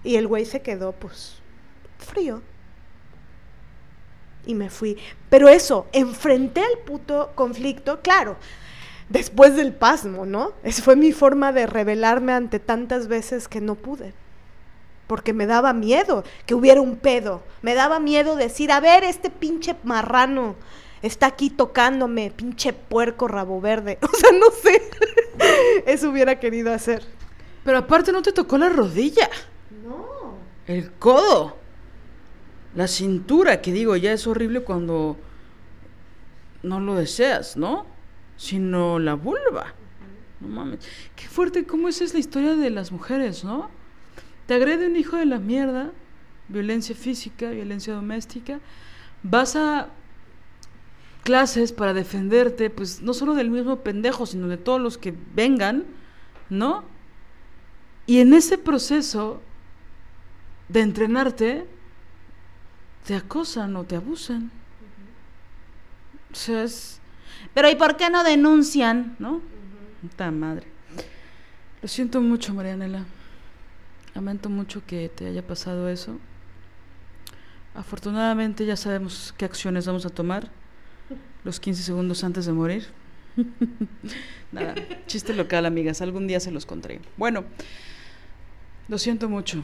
Y el güey se quedó, pues, frío. Y me fui. Pero eso, enfrenté el puto conflicto, claro, después del pasmo, ¿no? Esa fue mi forma de rebelarme ante tantas veces que no pude porque me daba miedo que hubiera un pedo. Me daba miedo decir, a ver, este pinche marrano está aquí tocándome, pinche puerco rabo verde. O sea, no sé. Eso hubiera querido hacer. Pero aparte no te tocó la rodilla. No. El codo. La cintura, que digo, ya es horrible cuando no lo deseas, ¿no? Sino la vulva. No mames. Qué fuerte, cómo esa es la historia de las mujeres, ¿no? Te agrede un hijo de la mierda, violencia física, violencia doméstica, vas a clases para defenderte, pues no solo del mismo pendejo, sino de todos los que vengan, ¿no? Y en ese proceso de entrenarte, te acosan o te abusan. O sea, es... Pero ¿y por qué no denuncian? ¿No? Puta madre. Lo siento mucho, Marianela. Lamento mucho que te haya pasado eso. Afortunadamente ya sabemos qué acciones vamos a tomar los 15 segundos antes de morir. Nada, chiste local, amigas. Algún día se los contaré. Bueno, lo siento mucho.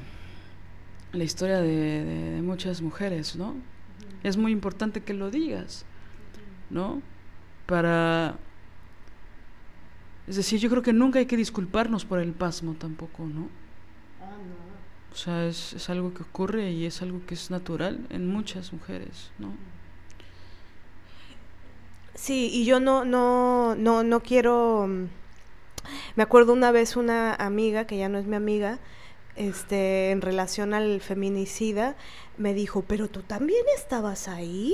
La historia de, de muchas mujeres, ¿no? Es muy importante que lo digas, ¿no? Para... Es decir, yo creo que nunca hay que disculparnos por el pasmo tampoco, ¿no? O sea, es, es algo que ocurre y es algo que es natural en muchas mujeres, ¿no? Sí, y yo no, no, no, no quiero. mm, Me acuerdo una vez una amiga, que ya no es mi amiga, este, en relación al feminicida, me dijo, pero tú también estabas ahí.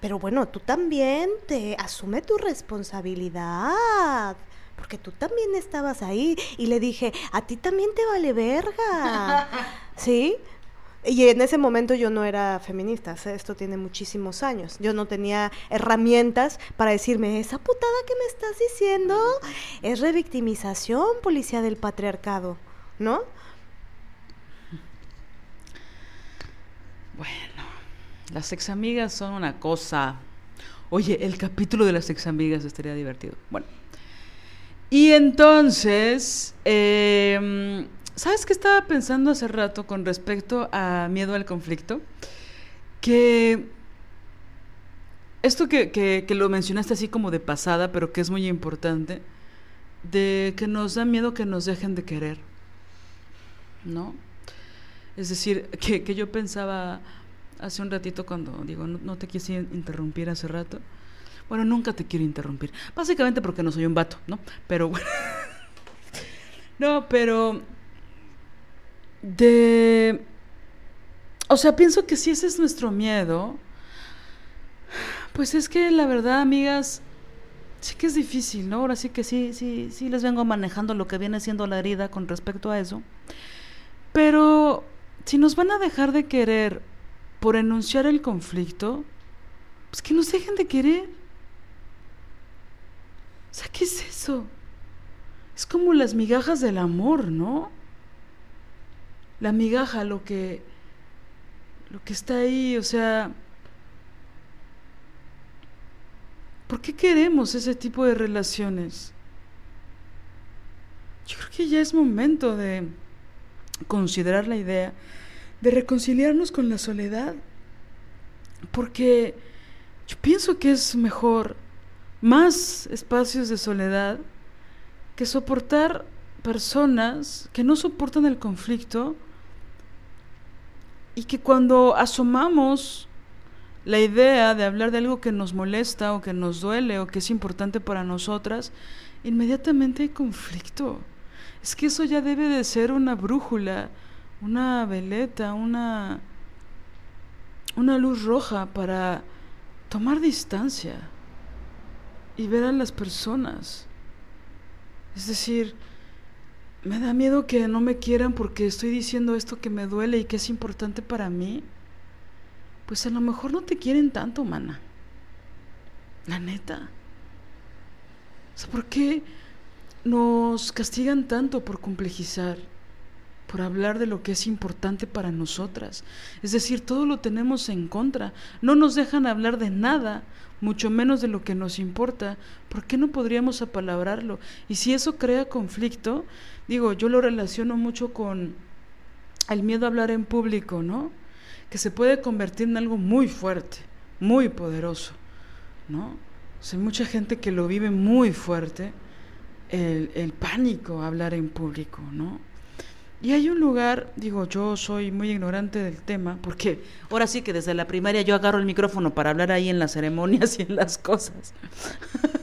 Pero bueno, tú también te asume tu responsabilidad. Porque tú también estabas ahí. Y le dije, a ti también te vale verga. ¿Sí? Y en ese momento yo no era feminista, o sea, esto tiene muchísimos años. Yo no tenía herramientas para decirme, esa putada que me estás diciendo es revictimización, policía del patriarcado, ¿no? Bueno, las examigas son una cosa. Oye, el capítulo de las examigas estaría divertido. Bueno. Y entonces, eh, ¿sabes qué estaba pensando hace rato con respecto a miedo al conflicto? Que esto que, que, lo mencionaste así como de pasada, pero que es muy importante, de que nos da miedo que nos dejen de querer, ¿no? Es decir, que, que yo pensaba hace un ratito cuando digo, no, no te quise interrumpir hace rato. Bueno, nunca te quiero interrumpir. Básicamente porque no soy un vato, ¿no? Pero bueno. no, pero. De. O sea, pienso que si ese es nuestro miedo. Pues es que la verdad, amigas. Sí que es difícil, ¿no? Ahora sí que sí, sí, sí les vengo manejando lo que viene siendo la herida con respecto a eso. Pero si nos van a dejar de querer por enunciar el conflicto, pues que nos dejen de querer. Sea, ¿qué es eso? Es como las migajas del amor, ¿no? La migaja, lo que lo que está ahí, o sea, ¿por qué queremos ese tipo de relaciones? Yo creo que ya es momento de considerar la idea de reconciliarnos con la soledad, porque yo pienso que es mejor más espacios de soledad que soportar personas que no soportan el conflicto y que cuando asomamos la idea de hablar de algo que nos molesta o que nos duele o que es importante para nosotras, inmediatamente hay conflicto. Es que eso ya debe de ser una brújula, una veleta, una una luz roja para tomar distancia y ver a las personas. Es decir, me da miedo que no me quieran porque estoy diciendo esto que me duele y que es importante para mí. Pues a lo mejor no te quieren tanto, mana. La neta. O sea, ¿por qué nos castigan tanto por complejizar? Por hablar de lo que es importante para nosotras. Es decir, todo lo tenemos en contra. No nos dejan hablar de nada mucho menos de lo que nos importa, ¿por qué no podríamos apalabrarlo? Y si eso crea conflicto, digo, yo lo relaciono mucho con el miedo a hablar en público, ¿no? Que se puede convertir en algo muy fuerte, muy poderoso, ¿no? O sea, hay mucha gente que lo vive muy fuerte, el, el pánico a hablar en público, ¿no? Y hay un lugar, digo, yo soy muy ignorante del tema, porque ahora sí que desde la primaria yo agarro el micrófono para hablar ahí en las ceremonias y en las cosas.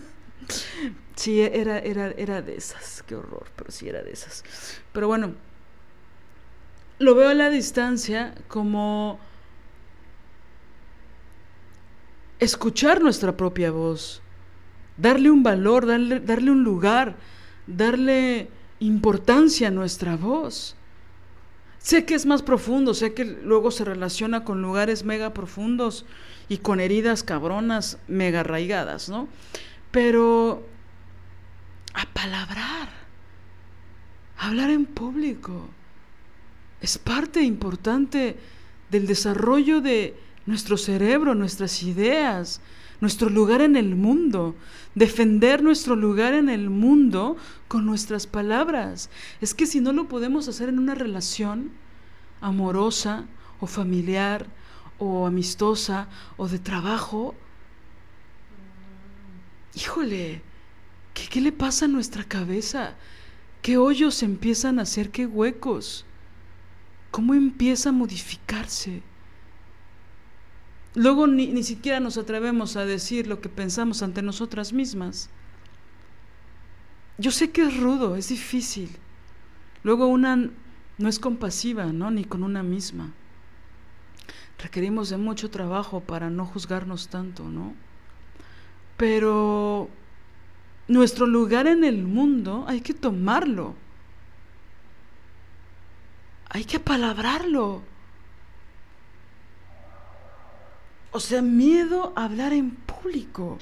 Sí, era, era, era de esas, qué horror, pero sí era de esas. Pero bueno, lo veo a la distancia como escuchar nuestra propia voz, darle un valor, darle, darle un lugar, darle importancia nuestra voz. Sé que es más profundo, sé que luego se relaciona con lugares mega profundos y con heridas cabronas mega arraigadas, ¿no? Pero a palabrar, hablar en público, es parte importante del desarrollo de nuestro cerebro, nuestras ideas, nuestro lugar en el mundo, defender nuestro lugar en el mundo con nuestras palabras. Es que si no lo podemos hacer en una relación amorosa o familiar o amistosa o de trabajo, híjole, ¿qué, qué le pasa a nuestra cabeza? ¿Qué hoyos empiezan a hacer? ¿Qué huecos? ¿Cómo empieza a modificarse? Luego ni, ni, siquiera nos atrevemos a decir lo que pensamos ante nosotras mismas. Yo sé que es rudo, es difícil. Luego una no es compasiva, ¿no? Ni con una misma. Requerimos de mucho trabajo para no juzgarnos tanto, ¿no? Pero nuestro lugar en el mundo hay que tomarlo hay que apalabrarlo. O sea, miedo a hablar en público.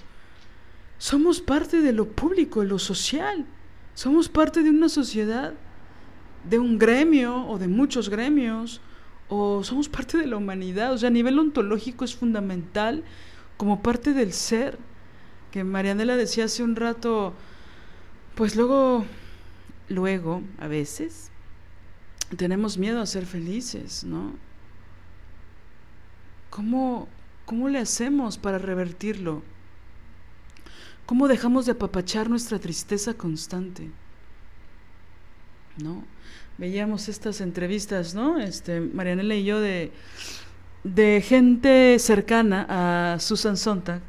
Somos parte de lo público, de lo social. Somos parte de una sociedad, de un gremio o de muchos gremios, o somos parte de la humanidad. O sea, a nivel ontológico es fundamental como parte del ser. Que Marianela decía hace un rato, pues luego, luego, a veces, tenemos miedo a ser felices, ¿no? ¿Cómo, ¿Cómo le hacemos para revertirlo? ¿Cómo dejamos de apapachar nuestra tristeza constante? ¿No? Veíamos estas entrevistas, ¿no? Este, Marianela y yo de, de gente cercana a Susan Sontag,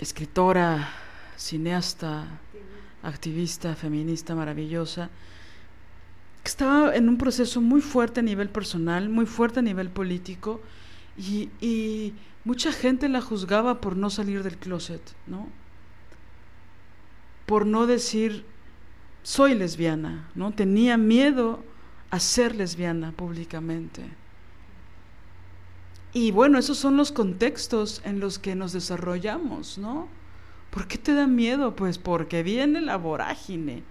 escritora, cineasta, activista, feminista maravillosa, estaba en un proceso muy fuerte a nivel personal, muy fuerte a nivel político, y, mucha gente la juzgaba por no salir del closet, ¿no? Por no decir, soy lesbiana, ¿no? Tenía miedo a ser lesbiana públicamente. Y bueno, esos son los contextos en los que nos desarrollamos, ¿no? ¿Por qué te da miedo? Pues porque viene la vorágine,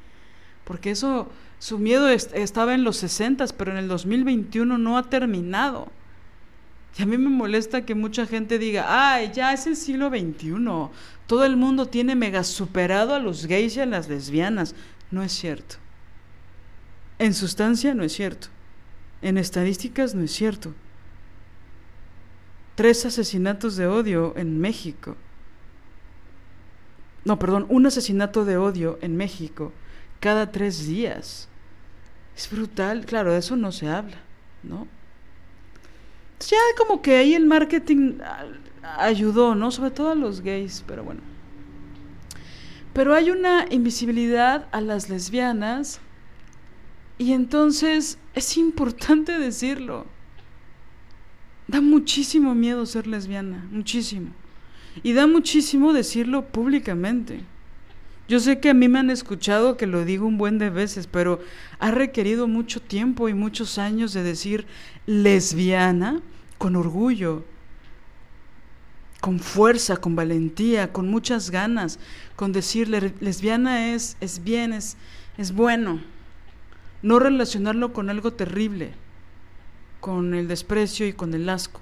porque eso su miedo estaba en los 60, pero en el 2021 no ha terminado. Y a mí me molesta que mucha gente diga, ay, ya es el siglo XXI, todo el mundo tiene mega superado a los gays y a las lesbianas. No es cierto. En sustancia no es cierto. En estadísticas no es cierto. Tres asesinatos de odio en México. No, perdón, un asesinato de odio en México cada tres días. Es brutal, claro, de eso no se habla, ¿no? Ya como que ahí el marketing ayudó, ¿no? Sobre todo a los gays, pero bueno. Pero hay una invisibilidad a las lesbianas y entonces es importante decirlo. Da muchísimo miedo ser lesbiana, muchísimo. Y da muchísimo decirlo públicamente. Yo sé que a mí me han escuchado que lo digo un buen de veces, pero ha requerido mucho tiempo y muchos años de decir lesbiana con orgullo, con fuerza, con valentía, con muchas ganas, con decir lesbiana es, es bien, es, es bueno. No relacionarlo con algo terrible, con el desprecio y con el asco.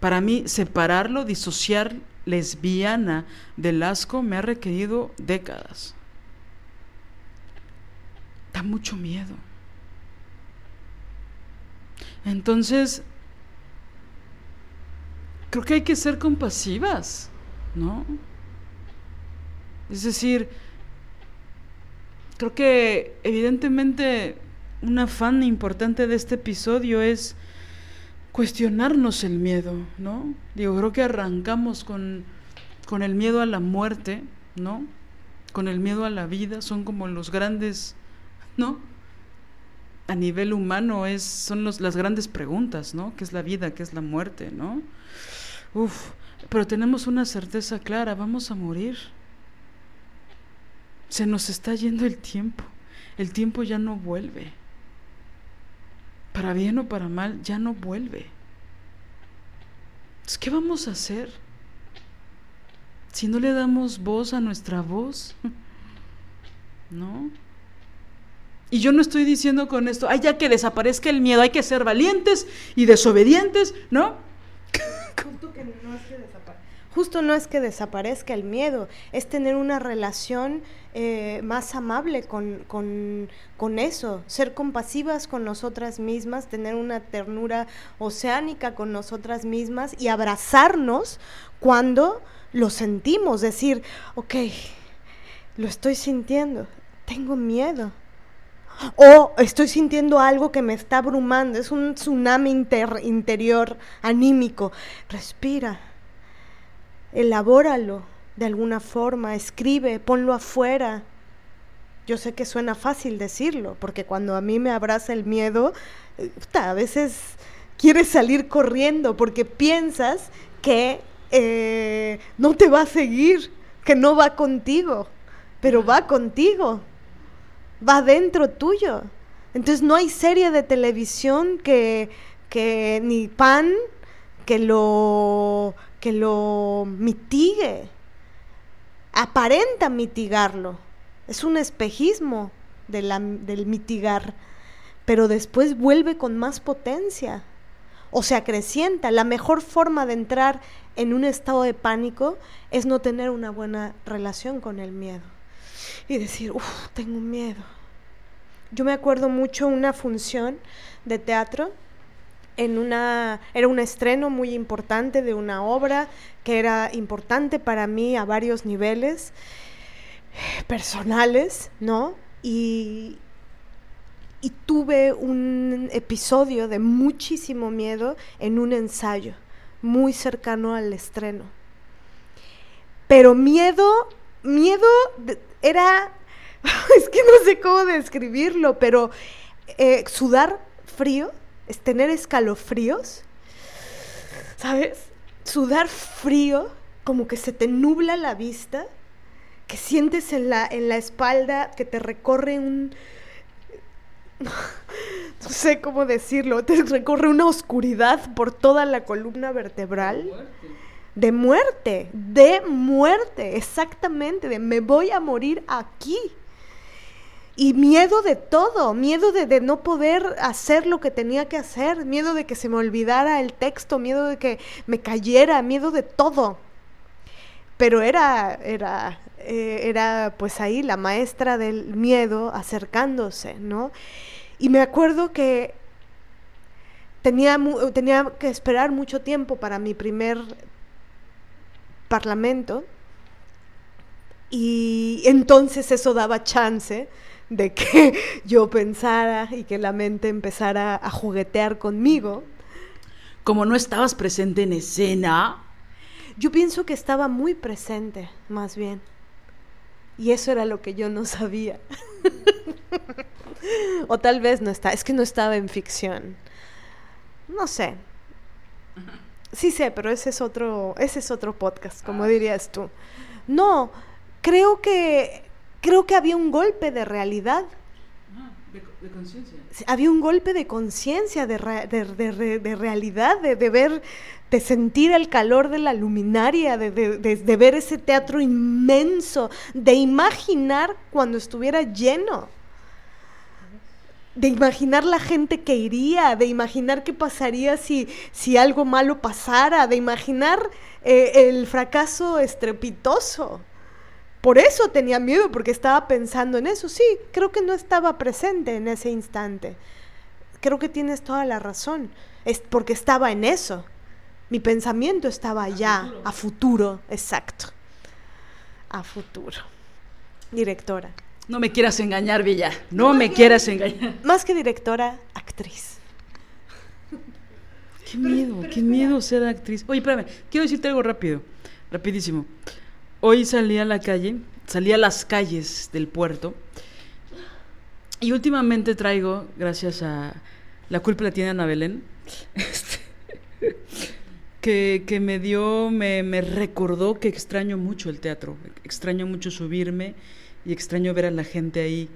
Para mí, separarlo, disociar lesbiana del asco me ha requerido décadas. Da mucho miedo. Entonces, creo que hay que ser compasivas, ¿no? Es decir, creo que evidentemente un afán importante de este episodio es cuestionarnos el miedo, ¿no? Digo, creo que arrancamos con, con el miedo a la muerte, ¿no? Con el miedo a la vida, son como los grandes, ¿no? A nivel humano es, son los, las grandes preguntas, ¿no? ¿Qué es la vida? ¿Qué es la muerte? ¿No? Uf, pero tenemos una certeza clara, vamos a morir. Se nos está yendo el tiempo. El tiempo ya no vuelve. Para bien o para mal, ya no vuelve. Entonces, ¿qué vamos a hacer? Si no le damos voz a nuestra voz, ¿no? Y yo no estoy diciendo con esto, ay, ya que desaparezca el miedo, hay que ser valientes y desobedientes, ¿no? Justo no es que desaparezca el miedo, es tener una relación eh, más amable con, con, eso, ser compasivas con nosotras mismas, tener una ternura oceánica con nosotras mismas y abrazarnos cuando lo sentimos, decir, ok, lo estoy sintiendo, tengo miedo. O estoy sintiendo algo que me está abrumando, es un tsunami interior anímico. Respira elabóralo de alguna forma, escribe, ponlo afuera. Yo sé que suena fácil decirlo, porque cuando a mí me abraza el miedo, eh, a veces quieres salir corriendo porque piensas que eh, no te va a seguir, que no va contigo, pero va contigo, va dentro tuyo. Entonces no hay serie de televisión que, que ni pan que lo que lo mitigue. Aparenta mitigarlo. Es un espejismo del mitigar, pero después vuelve con más potencia o se acrecienta. La mejor forma de entrar en un estado de pánico es no tener una buena relación con el miedo y decir, uff, tengo miedo. Yo me acuerdo mucho una función de teatro en una, era un estreno muy importante de una obra que era importante para mí a varios niveles personales, ¿no? Y, y tuve un episodio de muchísimo miedo en un ensayo muy cercano al estreno. Pero miedo, miedo era, es que no sé cómo describirlo, pero eh, sudar frío es tener escalofríos, ¿sabes? Sudar frío, como que se te nubla la vista, que sientes en la, en la espalda que te recorre un... No sé cómo decirlo, te recorre una oscuridad por toda la columna vertebral. De muerte, de muerte, exactamente, de me voy a morir aquí y miedo de todo, miedo de, no poder hacer lo que tenía que hacer, miedo de que se me olvidara el texto, miedo de que me cayera, miedo de todo. Pero era, era, eh, era pues ahí la maestra del miedo acercándose, ¿no? Y me acuerdo que tenía, tenía que esperar mucho tiempo para mi primer parlamento y entonces eso daba chance de que yo pensara y que la mente empezara a juguetear conmigo. Como no estabas presente en escena. Yo pienso que estaba muy presente, más bien. Y eso era lo que yo no sabía. o tal vez no está, es que no estaba en ficción. No sé. Sí sé, pero ese es otro, ese es otro podcast, como ah. dirías tú. No, creo que creo que había un golpe de realidad. Ah, de, conciencia. Había un golpe de conciencia, de, de, realidad, de, ver, de sentir el calor de la luminaria, de, ver ese teatro inmenso, de imaginar cuando estuviera lleno de imaginar la gente que iría, de imaginar qué pasaría si, si algo malo pasara, de imaginar eh, el fracaso estrepitoso. Por eso tenía miedo, porque estaba pensando en eso. Sí, creo que no estaba presente en ese instante. Creo que tienes toda la razón. Es porque estaba en eso. Mi pensamiento estaba allá, a futuro, exacto. A futuro. Directora. No me quieras engañar, Villa. No, me quieras engañar. Más que directora, actriz. Qué miedo, qué miedo ser actriz. Oye, espérame, quiero decirte algo rápido, rapidísimo. Hoy salí a la calle, salí a las calles del puerto y últimamente traigo, gracias a la culpa la tiene Ana Belén, este, que, me dio, me, me, recordó que extraño mucho el teatro, extraño mucho subirme y extraño ver a la gente ahí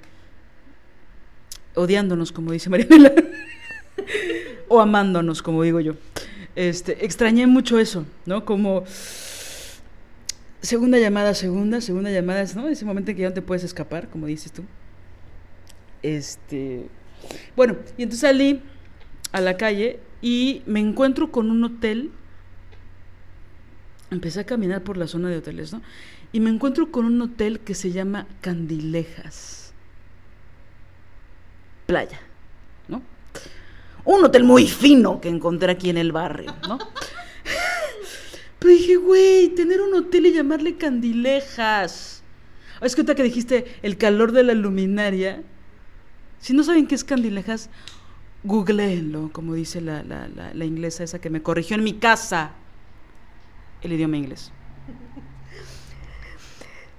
odiándonos, como dice Marianela, o amándonos, como digo yo. Este, extrañé mucho eso, ¿no? Como segunda llamada, segunda, segunda llamada, ¿no? Ese momento en que ya no te puedes escapar, como dices tú. Este, bueno, y entonces salí a la calle y me encuentro con un hotel. Empecé a caminar por la zona de hoteles, ¿no? Y me encuentro con un hotel que se llama Candilejas. Playa, ¿no? Un hotel muy fino que encontré aquí en el barrio, ¿no? Pero dije, güey, tener un hotel y llamarle Candilejas. Es que que dijiste el calor de la luminaria. Si no saben qué es Candilejas, googleenlo, como dice la, la, la, inglesa esa que me corrigió en mi casa el idioma inglés.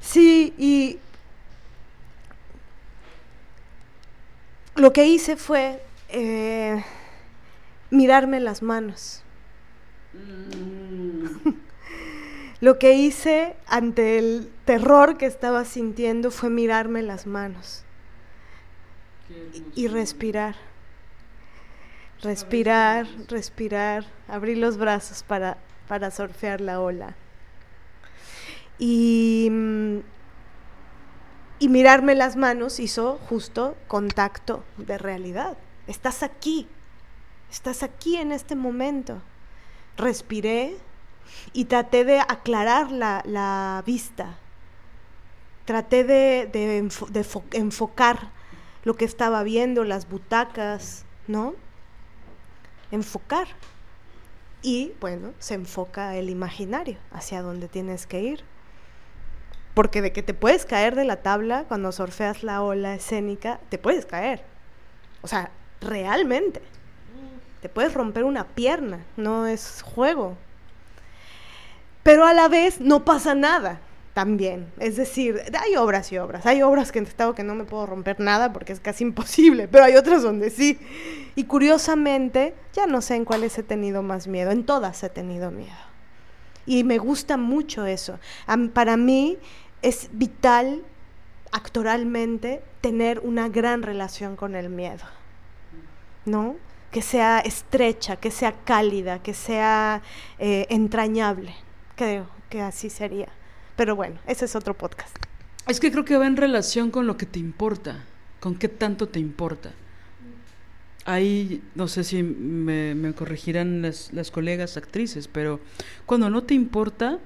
Sí, y lo que hice fue eh, mirarme las manos. Mm. lo que hice ante el terror que estaba sintiendo fue mirarme las manos y respirar. Respirar, respirar, abrir los brazos para, para surfear la ola. Y, y mirarme las manos hizo justo contacto de realidad. Estás aquí, estás aquí en este momento. Respiré y traté de aclarar la, vista. Traté de, de enfocar lo que estaba viendo, las butacas, ¿no? enfocar. Y bueno, se enfoca el imaginario hacia donde tienes que ir. Porque de que te puedes caer de la tabla cuando surfeas la ola escénica, te puedes caer. O sea, realmente. Te puedes romper una pierna, no es juego. Pero a la vez no pasa nada también. Es decir, hay obras y obras. Hay obras que en estado que no me puedo romper nada porque es casi imposible, pero hay otras donde sí. Y curiosamente, ya no sé en cuáles he tenido más miedo, en todas he tenido miedo. Y me gusta mucho eso. para mí es vital actoralmente tener una gran relación con el miedo. ¿No? Que sea estrecha, que sea cálida, que sea eh, entrañable. Creo que así sería. Pero bueno, ese es otro podcast. Es que creo que va en relación con lo que te importa, con qué tanto te importa. Ahí, no sé si me, corregirán las, las colegas actrices, pero cuando no te importa,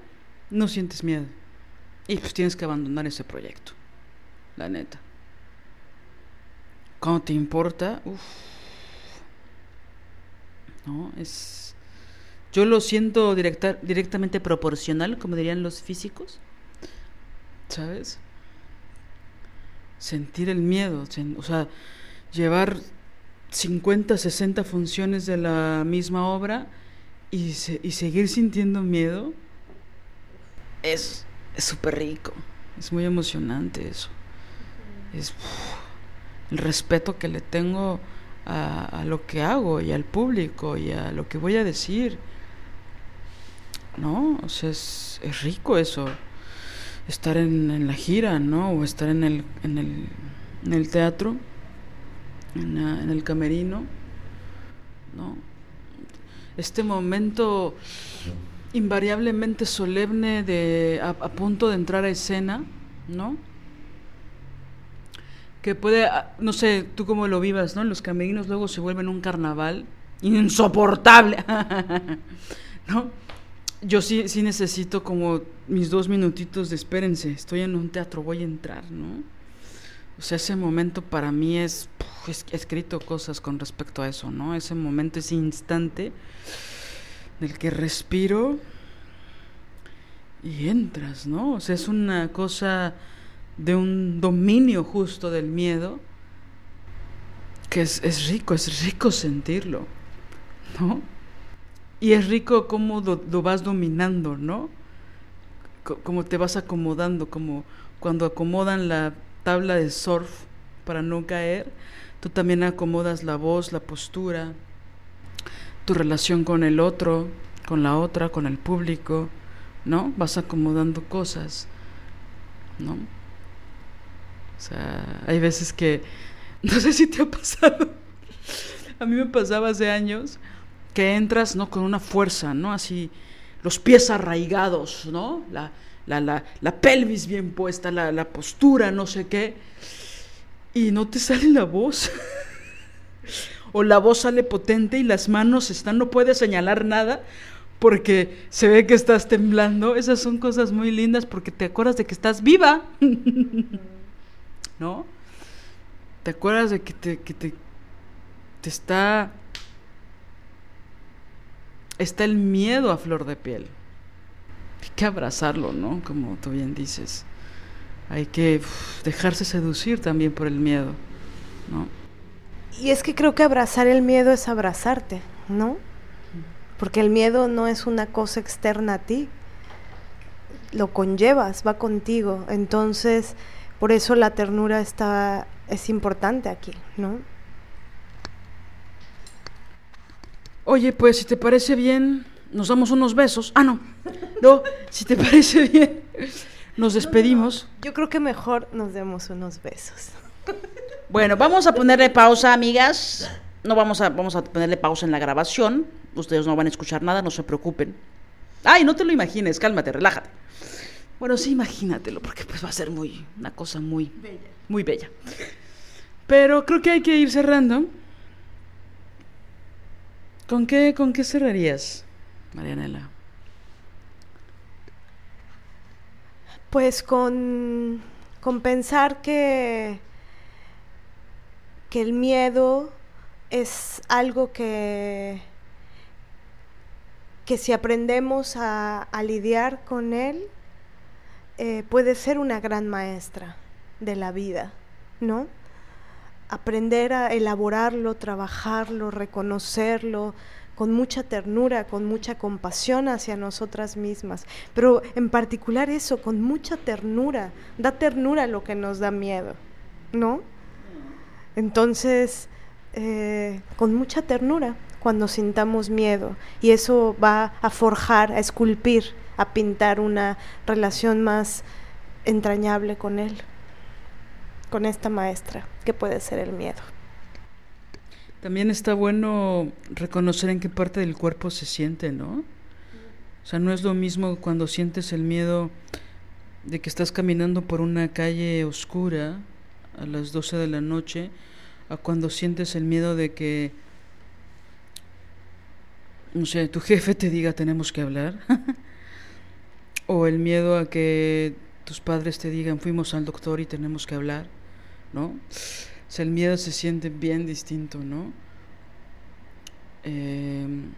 no sientes miedo. Y pues tienes que abandonar ese proyecto, la neta. Cuando te importa, uff. No, es yo lo siento directa, directamente proporcional, como dirían los físicos. ¿Sabes? Sentir el miedo, o sea, llevar 50, 60 funciones de la misma obra y, y seguir sintiendo miedo es súper rico, es muy emocionante eso. Es el respeto que le tengo a, a, lo que hago y al público y a lo que voy a decir. ¿no? O sea, es, es rico eso, estar en, la gira, ¿no? O estar en el, en el, en el teatro, en, en el camerino, ¿no? Este momento invariablemente solemne de a, punto de entrar a escena, ¿no? Que puede, no sé, tú cómo lo vivas, ¿no? Los camerinos luego se vuelven un carnaval insoportable, ¿no? yo sí, sí necesito como mis dos minutitos de espérense, estoy en un teatro, voy a entrar, ¿no? O sea, ese momento para mí es, he escrito cosas con respecto a eso, ¿no? Ese momento, ese instante del que respiro y entras, ¿no? O sea, es una cosa de un dominio justo del miedo que es, es rico, es rico sentirlo, ¿no? Y es rico cómo lo, vas dominando, ¿no? como te vas acomodando, como cuando acomodan la tabla de surf para no caer, tú también acomodas la voz, la postura, tu relación con el otro, con la otra, con el público, ¿no? Vas acomodando cosas, ¿no? Sea, hay veces que, no sé si te ha pasado, a mí me pasaba hace años que entras, ¿no? Con una fuerza, ¿no? Así, los pies arraigados, ¿no? La, la, la, pelvis bien puesta, la, la postura, no sé qué, y no te sale la voz. o la voz sale potente y las manos están, no puedes señalar nada porque se ve que estás temblando. Esas son cosas muy lindas porque te acuerdas de que estás viva. ¿No? Te acuerdas de que te, que te, te está... Está el miedo a flor de piel. Hay que abrazarlo, ¿no? Como tú bien dices. Hay que dejarse seducir también por el miedo, ¿no? Y es que creo que abrazar el miedo es abrazarte, ¿no? Porque el miedo no es una cosa externa a ti, lo conllevas, va contigo. Entonces, por eso la ternura está es importante aquí, ¿no? Oye, pues si te parece bien, nos damos unos besos. Ah, no. No, si te parece bien, nos despedimos. Yo creo que mejor nos demos unos besos. Bueno, vamos a ponerle pausa, amigas. No vamos a, vamos a ponerle pausa en la grabación. Ustedes no van a escuchar nada, no se preocupen. Ay, no te lo imagines, cálmate, relájate. Bueno, sí, imagínatelo, porque pues va a ser muy, una cosa muy bella. Muy bella. Pero creo que hay que ir cerrando. ¿Con qué, con qué cerrarías, Marianela? Pues con, con pensar que que el miedo es algo que, que si aprendemos a, lidiar con él, eh, puede ser una gran maestra de la vida, ¿no? Aprender a elaborarlo, trabajarlo, reconocerlo, con mucha ternura, con mucha compasión hacia nosotras mismas, pero en particular eso, con mucha ternura, da ternura lo que nos da miedo, ¿no? Entonces, eh, con mucha ternura cuando sintamos miedo y eso va a forjar, a esculpir, a pintar una relación más entrañable con él, con esta maestra, que puede ser el miedo. También está bueno reconocer en qué parte del cuerpo se siente, ¿no? O sea, no es lo mismo cuando sientes el miedo de que estás caminando por una calle oscura a las 12 de la noche a cuando sientes el miedo de que, no sé, tu jefe te diga tenemos que hablar, o el miedo a que tus padres te digan fuimos al doctor y tenemos que hablar, ¿no? O sea, el miedo se siente bien distinto, ¿no? Em,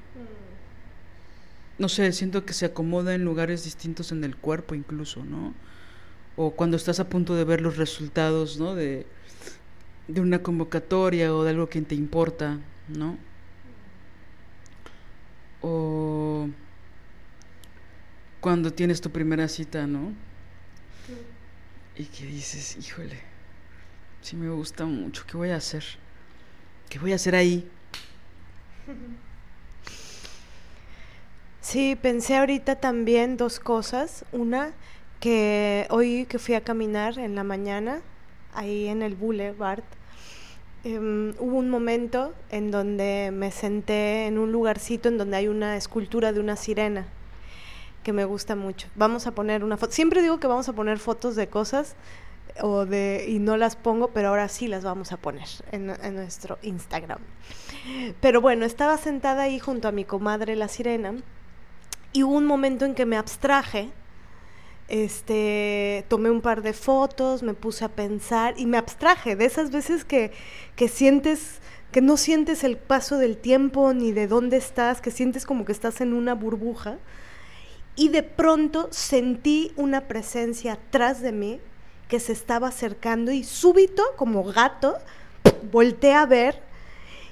no sé, siento que se acomoda en lugares distintos en el cuerpo incluso, ¿no? O cuando estás a punto de ver los resultados, ¿no? De, de una convocatoria o de algo que te importa, ¿no? O cuando tienes tu primera cita, ¿no? Y que dices, híjole, sí me gusta mucho, ¿qué voy a hacer? ¿Qué voy a hacer ahí? Sí, pensé ahorita también dos cosas. Una, que hoy que fui a caminar en la mañana, ahí en el boulevard, Em, hubo un momento en donde me senté en un lugarcito en donde hay una escultura de una sirena que me gusta mucho. Vamos a poner una foto. Siempre digo que vamos a poner fotos de cosas o de y no las pongo, pero ahora sí las vamos a poner en, nuestro Instagram. Pero bueno, estaba sentada ahí junto a mi comadre la sirena y hubo un momento en que me abstraje este, tomé un par de fotos, me puse a pensar y me abstraje de esas veces que, que sientes, que no sientes el paso del tiempo ni de dónde estás, que sientes como que estás en una burbuja. Y de pronto sentí una presencia atrás de mí que se estaba acercando y súbito, como gato, volteé a ver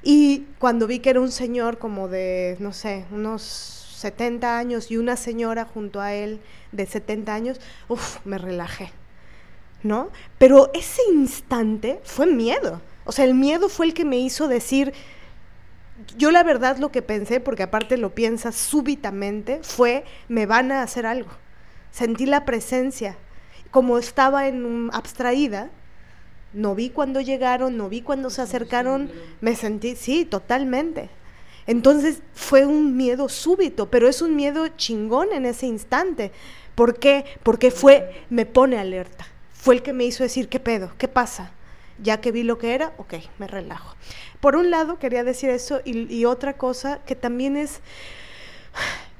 y cuando vi que era un señor como de, no sé, unos 70 años y una señora junto a él de 70 años, uff, me relajé, ¿no? Pero ese instante fue miedo. O sea, el miedo fue el que me hizo decir, yo la verdad lo que pensé, porque aparte lo piensas súbitamente, fue, me van a hacer algo. Sentí la presencia. Como estaba en un, abstraída, no vi cuando llegaron, no vi cuando se acercaron, me sentí, sí, totalmente. Entonces fue un miedo súbito, pero es un miedo chingón en ese instante. ¿Por qué? Porque fue, me pone alerta. Fue el que me hizo decir, ¿qué pedo? ¿Qué pasa? Ya que vi lo que era, ok, me relajo. Por un lado, quería decir eso, y, y otra cosa que también es,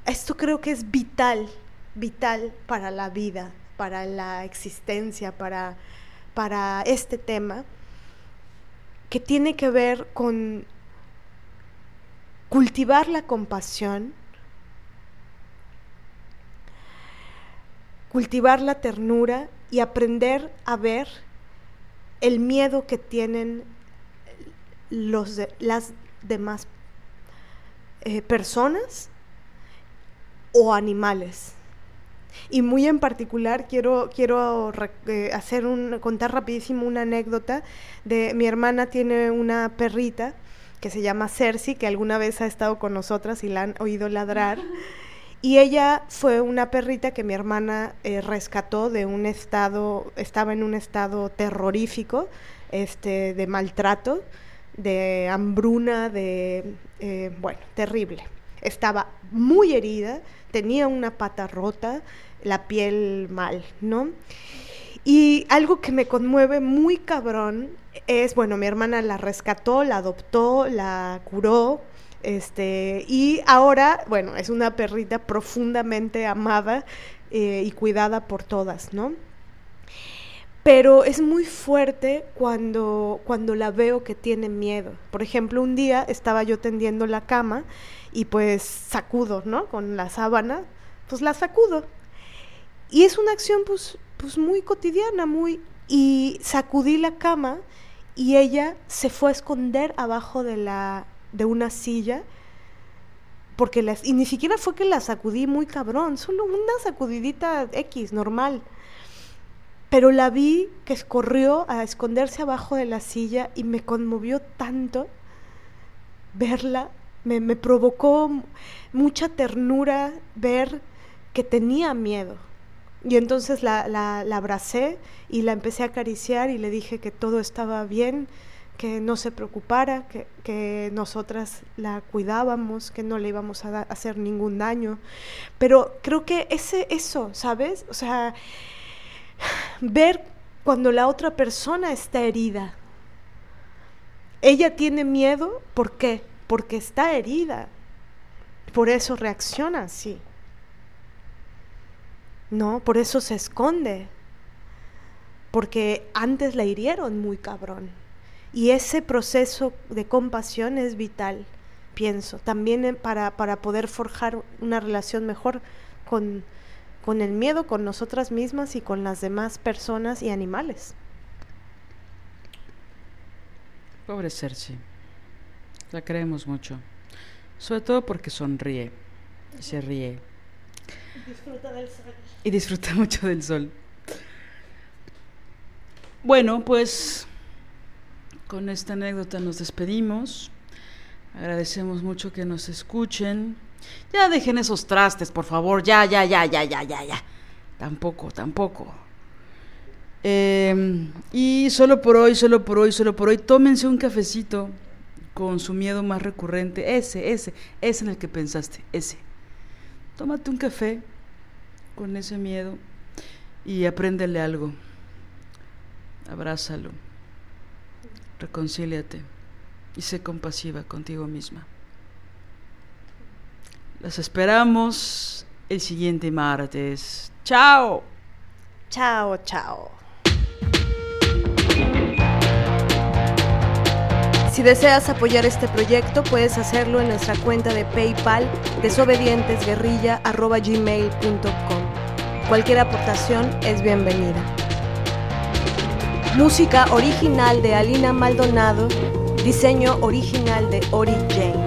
esto creo que es vital, vital para la vida, para la existencia, para, para este tema, que tiene que ver con cultivar la compasión, cultivar la ternura y aprender a ver el miedo que tienen los de, las demás eh, personas o animales. Y muy en particular quiero, quiero eh, hacer un, contar rapidísimo una anécdota de mi hermana tiene una perrita que se llama Cersei, que alguna vez ha estado con nosotras y la han oído ladrar. Y ella fue una perrita que mi hermana eh, rescató de un estado, estaba en un estado terrorífico, este, de maltrato, de hambruna, de, eh, bueno, terrible. Estaba muy herida, tenía una pata rota, la piel mal, ¿no? Y algo que me conmueve muy cabrón es, bueno, mi hermana la rescató, la adoptó, la curó, este, y ahora, bueno, es una perrita profundamente amada eh, y cuidada por todas, ¿no? Pero es muy fuerte cuando, cuando la veo que tiene miedo. Por ejemplo, un día estaba yo tendiendo la cama y pues sacudo, ¿no? Con la sábana, pues la sacudo. Y es una acción pues, pues muy cotidiana, muy... Y sacudí la cama y ella se fue a esconder abajo de, la, de una silla porque y ni siquiera fue que la sacudí muy cabrón, solo una sacudidita X, normal. Pero la vi que escorrió a esconderse abajo de la silla y me conmovió tanto verla, me, me provocó mucha ternura ver que tenía miedo. Y entonces la, la, abracé y la empecé a acariciar y le dije que todo estaba bien, que no se preocupara, que, que nosotras la cuidábamos, que no le íbamos a, hacer ningún daño. Pero creo que ese, eso, ¿sabes? O sea, ver cuando la otra persona está herida. Ella tiene miedo, ¿por qué? Porque está herida. Por eso reacciona así. No, por eso se esconde. Porque antes la hirieron muy cabrón. Y ese proceso de compasión es vital, pienso, también para, para poder forjar una relación mejor con, con el miedo, con nosotras mismas y con las demás personas y animales. Pobre Cersei, la creemos mucho, sobre todo porque sonríe, se ríe. Disfruta del sol y disfruta mucho del sol. Bueno, pues con esta anécdota nos despedimos. Agradecemos mucho que nos escuchen. Ya dejen esos trastes, por favor. Ya, ya, ya, ya, ya, ya, ya. Tampoco, tampoco. Eh, y solo por hoy, solo por hoy, solo por hoy, tómense un cafecito con su miedo más recurrente. Ese, ese, ese en el que pensaste, ese. Tómate un café con ese miedo y apréndele algo. Abrázalo, reconcíliate y sé compasiva contigo misma. Las esperamos el siguiente martes. ¡Chao! Chao, chao. Si deseas apoyar este proyecto, puedes hacerlo en nuestra cuenta de PayPal desobedientesguerrilla.gmail.com. Cualquier aportación es bienvenida. Música original de Alina Maldonado, diseño original de Ori Jane.